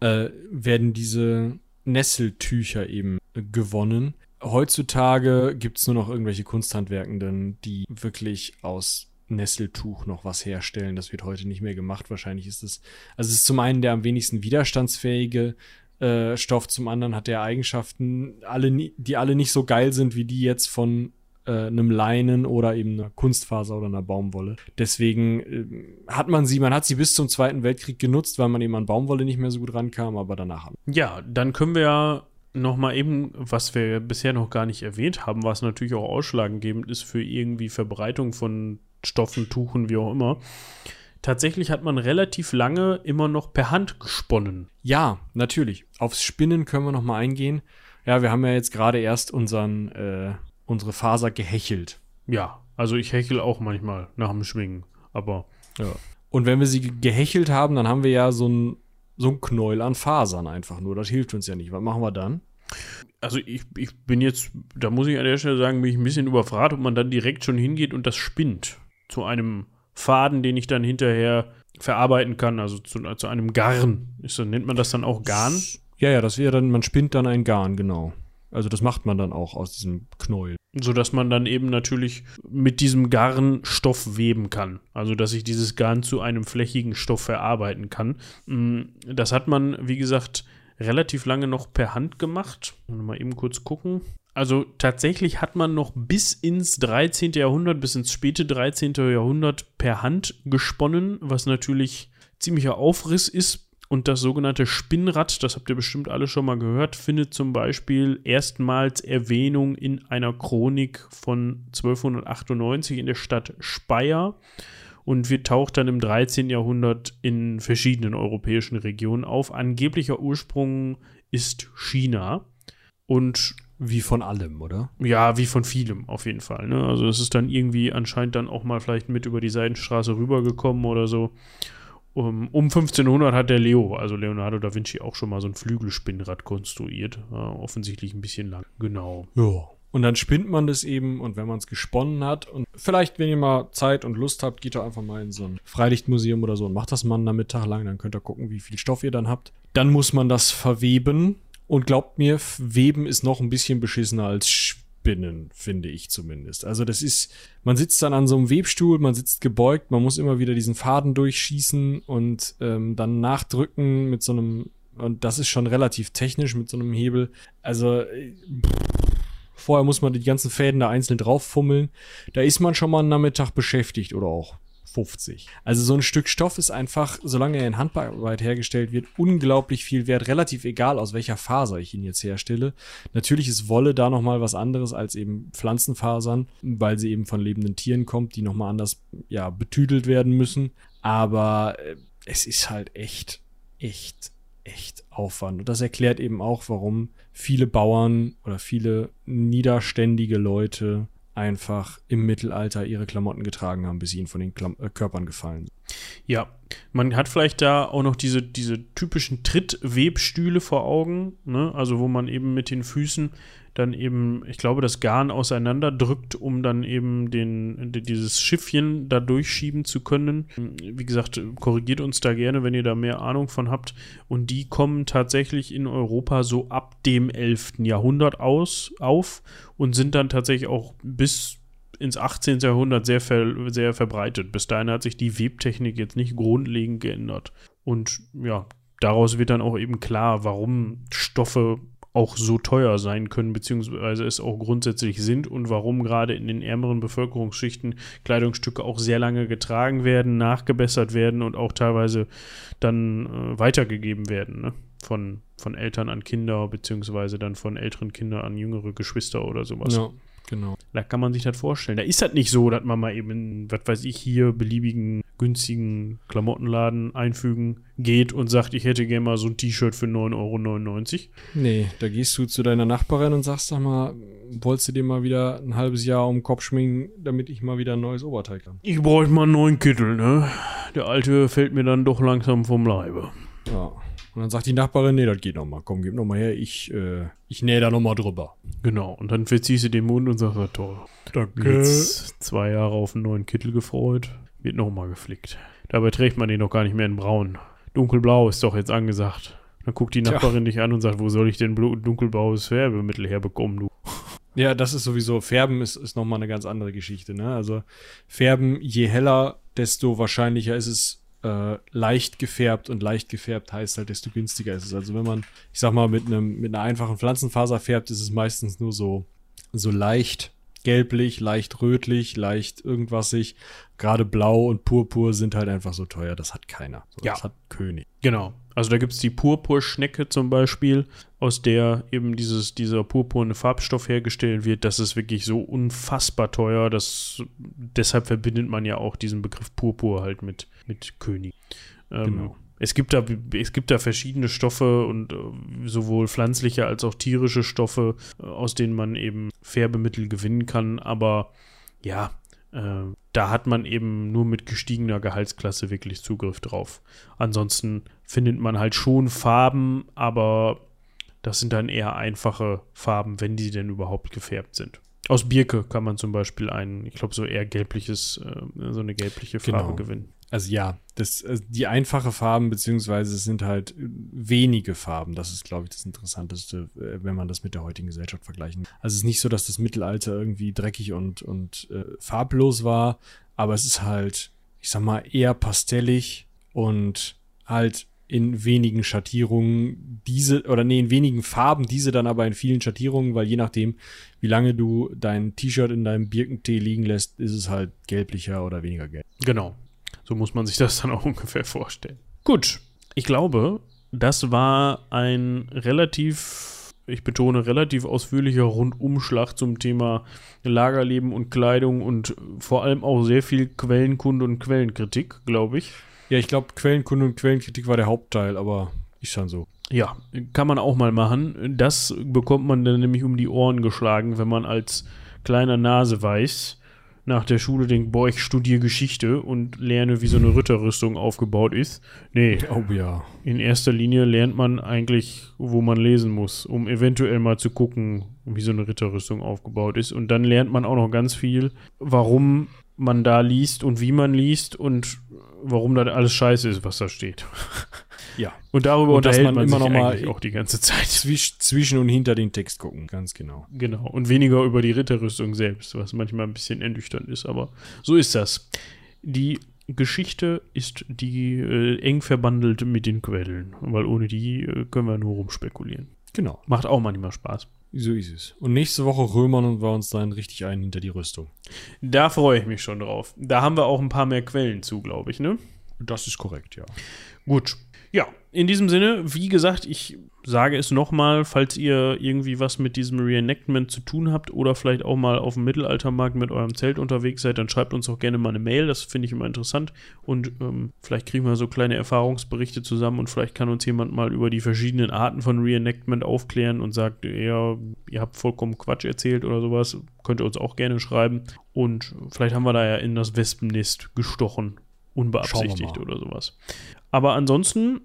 Äh, werden diese Nesseltücher eben gewonnen. Heutzutage gibt es nur noch irgendwelche Kunsthandwerkenden, die wirklich aus Nesseltuch noch was herstellen. Das wird heute nicht mehr gemacht. Wahrscheinlich ist es, also es ist zum einen der am wenigsten widerstandsfähige äh, Stoff, zum anderen hat er Eigenschaften, alle, die alle nicht so geil sind wie die jetzt von äh, einem Leinen oder eben einer Kunstfaser oder einer Baumwolle. Deswegen äh, hat man sie, man hat sie bis zum Zweiten Weltkrieg genutzt, weil man eben an Baumwolle nicht mehr so gut rankam, aber danach. Ja, dann können wir ja noch mal eben, was wir bisher noch gar nicht erwähnt haben, was natürlich auch ausschlaggebend ist für irgendwie Verbreitung von Stoffen, Tuchen, wie auch immer. Tatsächlich hat man relativ lange immer noch per Hand gesponnen. Ja, natürlich. Aufs Spinnen können wir noch mal eingehen. Ja, wir haben ja jetzt gerade erst unseren, äh, unsere Faser gehechelt. Ja, also ich hechel auch manchmal nach dem Schwingen, aber ja. Und wenn wir sie gehechelt haben, dann haben wir ja so ein, so ein Knäuel an Fasern einfach nur. Das hilft uns ja nicht. Was machen wir dann? also ich, ich bin jetzt, da muss ich an der Stelle sagen, bin ich ein bisschen überfragt, ob man dann direkt schon hingeht und das spinnt zu einem Faden, den ich dann hinterher verarbeiten kann, also zu, zu einem Garn. Ist, nennt man das dann auch Garn? Ja, ja, das wäre dann, man spinnt dann ein Garn, genau. Also das macht man dann auch aus diesem Knäuel. So dass man dann eben natürlich mit diesem Garn Stoff weben kann. Also dass ich dieses Garn zu einem flächigen Stoff verarbeiten kann. Mm, das hat man, wie gesagt, relativ lange noch per Hand gemacht. Mal eben kurz gucken. Also tatsächlich hat man noch bis ins 13. Jahrhundert, bis ins späte 13. Jahrhundert per Hand gesponnen, was natürlich ziemlicher Aufriss ist. Und das sogenannte Spinnrad, das habt ihr bestimmt alle schon mal gehört, findet zum Beispiel erstmals Erwähnung in einer Chronik von 1298 in der Stadt Speyer und wird, taucht dann im 13. Jahrhundert in verschiedenen europäischen Regionen auf. Angeblicher Ursprung ist China. Und wie von allem, oder? Ja, wie von vielem auf jeden Fall. Ne? Also es ist dann irgendwie anscheinend dann auch mal vielleicht mit über die Seidenstraße rübergekommen oder so. Um, um 1500 hat der Leo, also Leonardo da Vinci, auch schon mal so ein Flügelspinnrad konstruiert. Ja, offensichtlich ein bisschen lang. Genau. Ja. Und dann spinnt man das eben und wenn man es gesponnen hat und vielleicht, wenn ihr mal Zeit und Lust habt, geht ihr einfach mal in so ein Freilichtmuseum oder so und macht das mal einen Nachmittag lang, dann könnt ihr gucken, wie viel Stoff ihr dann habt. Dann muss man das verweben und glaubt mir, Weben ist noch ein bisschen beschissener als Spinnen, finde ich zumindest. Also das ist, man sitzt dann an so einem Webstuhl, man sitzt gebeugt, man muss immer wieder diesen Faden durchschießen und ähm, dann nachdrücken mit so einem, und das ist schon relativ technisch mit so einem Hebel. Also pff, vorher muss man die ganzen Fäden da einzeln drauf fummeln. Da ist man schon mal einen Nachmittag beschäftigt oder auch 50. Also so ein Stück Stoff ist einfach, solange er in Handarbeit hergestellt wird, unglaublich viel wert. Relativ egal, aus welcher Faser ich ihn jetzt herstelle. Natürlich ist Wolle da nochmal was anderes als eben Pflanzenfasern, weil sie eben von lebenden Tieren kommt, die nochmal anders, ja, betüdelt werden müssen. Aber äh, es ist halt echt, echt, echt Aufwand. Und das erklärt eben auch, warum viele Bauern oder viele niederständige Leute einfach im Mittelalter ihre Klamotten getragen haben, bis sie ihnen von den Klam äh, Körpern gefallen. Ja, man hat vielleicht da auch noch diese, diese typischen Trittwebstühle vor Augen, ne? also wo man eben mit den Füßen dann eben, ich glaube, das Garn auseinanderdrückt, um dann eben den, dieses Schiffchen da durchschieben zu können. Wie gesagt, korrigiert uns da gerne, wenn ihr da mehr Ahnung von habt. Und die kommen tatsächlich in Europa so ab dem 11. Jahrhundert aus, auf und sind dann tatsächlich auch bis ins 18. Jahrhundert sehr, ver, sehr verbreitet. Bis dahin hat sich die Webtechnik jetzt nicht grundlegend geändert. Und ja, daraus wird dann auch eben klar, warum Stoffe auch so teuer sein können, beziehungsweise es auch grundsätzlich sind und warum gerade in den ärmeren Bevölkerungsschichten Kleidungsstücke auch sehr lange getragen werden, nachgebessert werden und auch teilweise dann äh, weitergegeben werden. Ne? von, von Eltern an Kinder, beziehungsweise dann von älteren Kindern an jüngere Geschwister oder sowas. Ja, genau. Da kann man sich das vorstellen. Da ist das nicht so, dass man mal eben, was weiß ich, hier beliebigen, günstigen Klamottenladen einfügen geht und sagt, ich hätte gerne mal so ein T-Shirt für 9,99 Euro. Nee, da gehst du zu deiner Nachbarin und sagst, sag mal, wolltest du dir mal wieder ein halbes Jahr um den Kopf schminken, damit ich mal wieder ein neues Oberteil kann? Ich bräuchte mal einen neuen Kittel, ne? Der alte fällt mir dann doch langsam vom Leibe. Ja. Und dann sagt die Nachbarin, nee, das geht noch mal. Komm, gib noch mal her, ich, äh, ich nähe da noch mal drüber. Genau. Und dann verziehst du den Mund und sagst, ja, toll. Danke. Jetzt zwei Jahre auf einen neuen Kittel gefreut, wird nochmal geflickt. Dabei trägt man den noch gar nicht mehr in braun. Dunkelblau ist doch jetzt angesagt. Dann guckt die. Nachbarin dich an und sagt, wo soll ich denn dunkelblaues Färbemittel herbekommen, du? Ja, das ist sowieso, Färben ist, ist nochmal eine ganz andere Geschichte, ne? Also Färben, je heller, desto wahrscheinlicher ist es äh, leicht gefärbt und leicht gefärbt heißt halt, desto günstiger ist es. Also wenn man, ich sag mal, mit einem, mit einer einfachen Pflanzenfaser färbt, ist es meistens nur so, so leicht gelblich, leicht rötlich, leicht irgendwasig. Gerade blau und purpur sind halt einfach so teuer, das hat keiner. So, Ja. Das hat König. Genau. Also da gibt es die Purpurschnecke zum Beispiel, aus der eben dieses, dieser purpurne Farbstoff hergestellt wird. Das ist wirklich so unfassbar teuer. Das, deshalb verbindet man ja auch diesen Begriff Purpur halt mit, mit König. Ähm, Genau. Es gibt, da, es gibt da verschiedene Stoffe und äh, sowohl pflanzliche als auch tierische Stoffe, äh, aus denen man eben Färbemittel gewinnen kann. Aber ja, äh, da hat man eben nur mit gestiegener Gehaltsklasse wirklich Zugriff drauf. Ansonsten findet man halt schon Farben, aber das sind dann eher einfache Farben, wenn die denn überhaupt gefärbt sind. Aus Birke kann man zum Beispiel ein, ich glaube, so eher gelbliches, äh, so eine gelbliche Farbe Genau. gewinnen. Also ja, das, also die einfache Farben, beziehungsweise es sind halt wenige Farben. Das ist, glaube ich, das Interessanteste, äh, wenn man das mit der heutigen Gesellschaft vergleichen. Also es ist nicht so, dass das Mittelalter irgendwie dreckig und, und äh, farblos war, aber es ist halt, ich sag mal, eher pastellig und halt in wenigen Schattierungen diese, oder nee, in wenigen Farben, diese dann aber in vielen Schattierungen, weil je nachdem, wie lange du dein T-Shirt in deinem Birkentee liegen lässt, ist es halt gelblicher oder weniger gelb. Genau. So muss man sich das dann auch ungefähr vorstellen. Gut. Ich glaube, das war ein relativ, ich betone, relativ ausführlicher Rundumschlag zum Thema Lagerleben und Kleidung und vor allem auch sehr viel Quellenkunde und Quellenkritik, glaube ich. Ja, ich glaube, Quellenkunde und Quellenkritik war der Hauptteil, aber ist schon so. Ja, kann man auch mal machen. Das bekommt man dann nämlich um die Ohren geschlagen, wenn man als kleiner Nase weiß, nach der Schule denkt, boah, ich studiere Geschichte und lerne, wie so eine Ritterrüstung aufgebaut ist. Nee, Oh ja. in erster Linie lernt man eigentlich, wo man lesen muss, um eventuell mal zu gucken, wie so eine Ritterrüstung aufgebaut ist. Und dann lernt man auch noch ganz viel, warum man da liest und wie man liest und warum da alles scheiße ist, was da steht. Ja. Und darüber Und dass unterhält man man, immer sich noch mal- auch die ganze Zeit. Zwisch, zwischen und hinter den Text gucken, ganz genau. Genau. Und weniger über die Ritterrüstung selbst, was manchmal ein bisschen ernüchternd ist, aber so ist das. Die Geschichte ist die äh, eng verbandelt mit den Quellen, weil ohne die äh, können wir nur rumspekulieren. Genau. Macht auch manchmal Spaß. So ist es. Und nächste Woche römern wir uns dann richtig ein hinter die Rüstung. Da freue ich mich schon drauf. Da haben wir auch ein paar mehr Quellen zu, glaube ich, ne? Das ist korrekt, ja. Gut. Ja, in diesem Sinne, wie gesagt, ich sage es nochmal, falls ihr irgendwie was mit diesem Reenactment zu tun habt oder vielleicht auch mal auf dem Mittelaltermarkt mit eurem Zelt unterwegs seid, dann schreibt uns auch gerne mal eine Mail, das finde ich immer interessant. Und ähm, vielleicht kriegen wir so kleine Erfahrungsberichte zusammen und vielleicht kann uns jemand mal über die verschiedenen Arten von Reenactment aufklären und sagt, ja, ihr habt vollkommen Quatsch erzählt oder sowas, könnt ihr uns auch gerne schreiben. Und vielleicht haben wir da ja in das Wespennest gestochen, unbeabsichtigt oder sowas. Aber ansonsten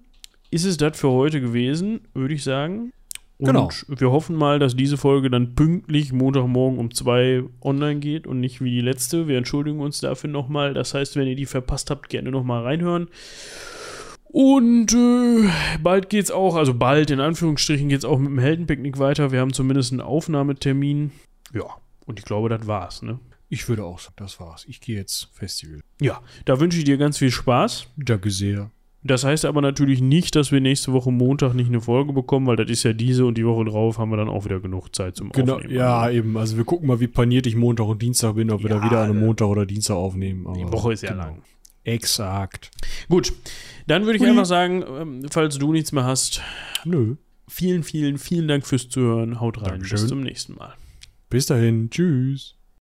ist es das für heute gewesen, würde ich sagen. Und Genau. wir hoffen mal, dass diese Folge dann pünktlich Montagmorgen um zwei online geht und nicht wie die letzte. Wir entschuldigen uns dafür nochmal. Das heißt, wenn ihr die verpasst habt, gerne nochmal reinhören. Und äh, bald geht's auch, also bald in Anführungsstrichen geht's auch mit dem Heldenpicknick weiter. Wir haben zumindest einen Aufnahmetermin. Ja, und ich glaube, das war's, ne? Ich würde auch sagen, das war's. Ich gehe jetzt Festival. Ja, da wünsche ich dir ganz viel Spaß. Danke sehr. Das heißt aber natürlich nicht, dass wir nächste Woche Montag nicht eine Folge bekommen, weil das ist ja diese und die Woche drauf haben wir dann auch wieder genug Zeit zum Genau, Aufnehmen. ja, eben. Also wir gucken mal, wie paniert ich Montag und Dienstag bin, ob wir Ja, da wieder an einem ne. Montag oder Dienstag aufnehmen. die Aber Woche ist ja genau. lang. Exakt. Gut, dann würde ich Ui. einfach sagen, ähm, falls du nichts mehr hast, Nö. vielen, vielen, vielen Dank fürs Zuhören. Haut rein. Dankeschön. Bis zum nächsten Mal. Bis dahin. Tschüss.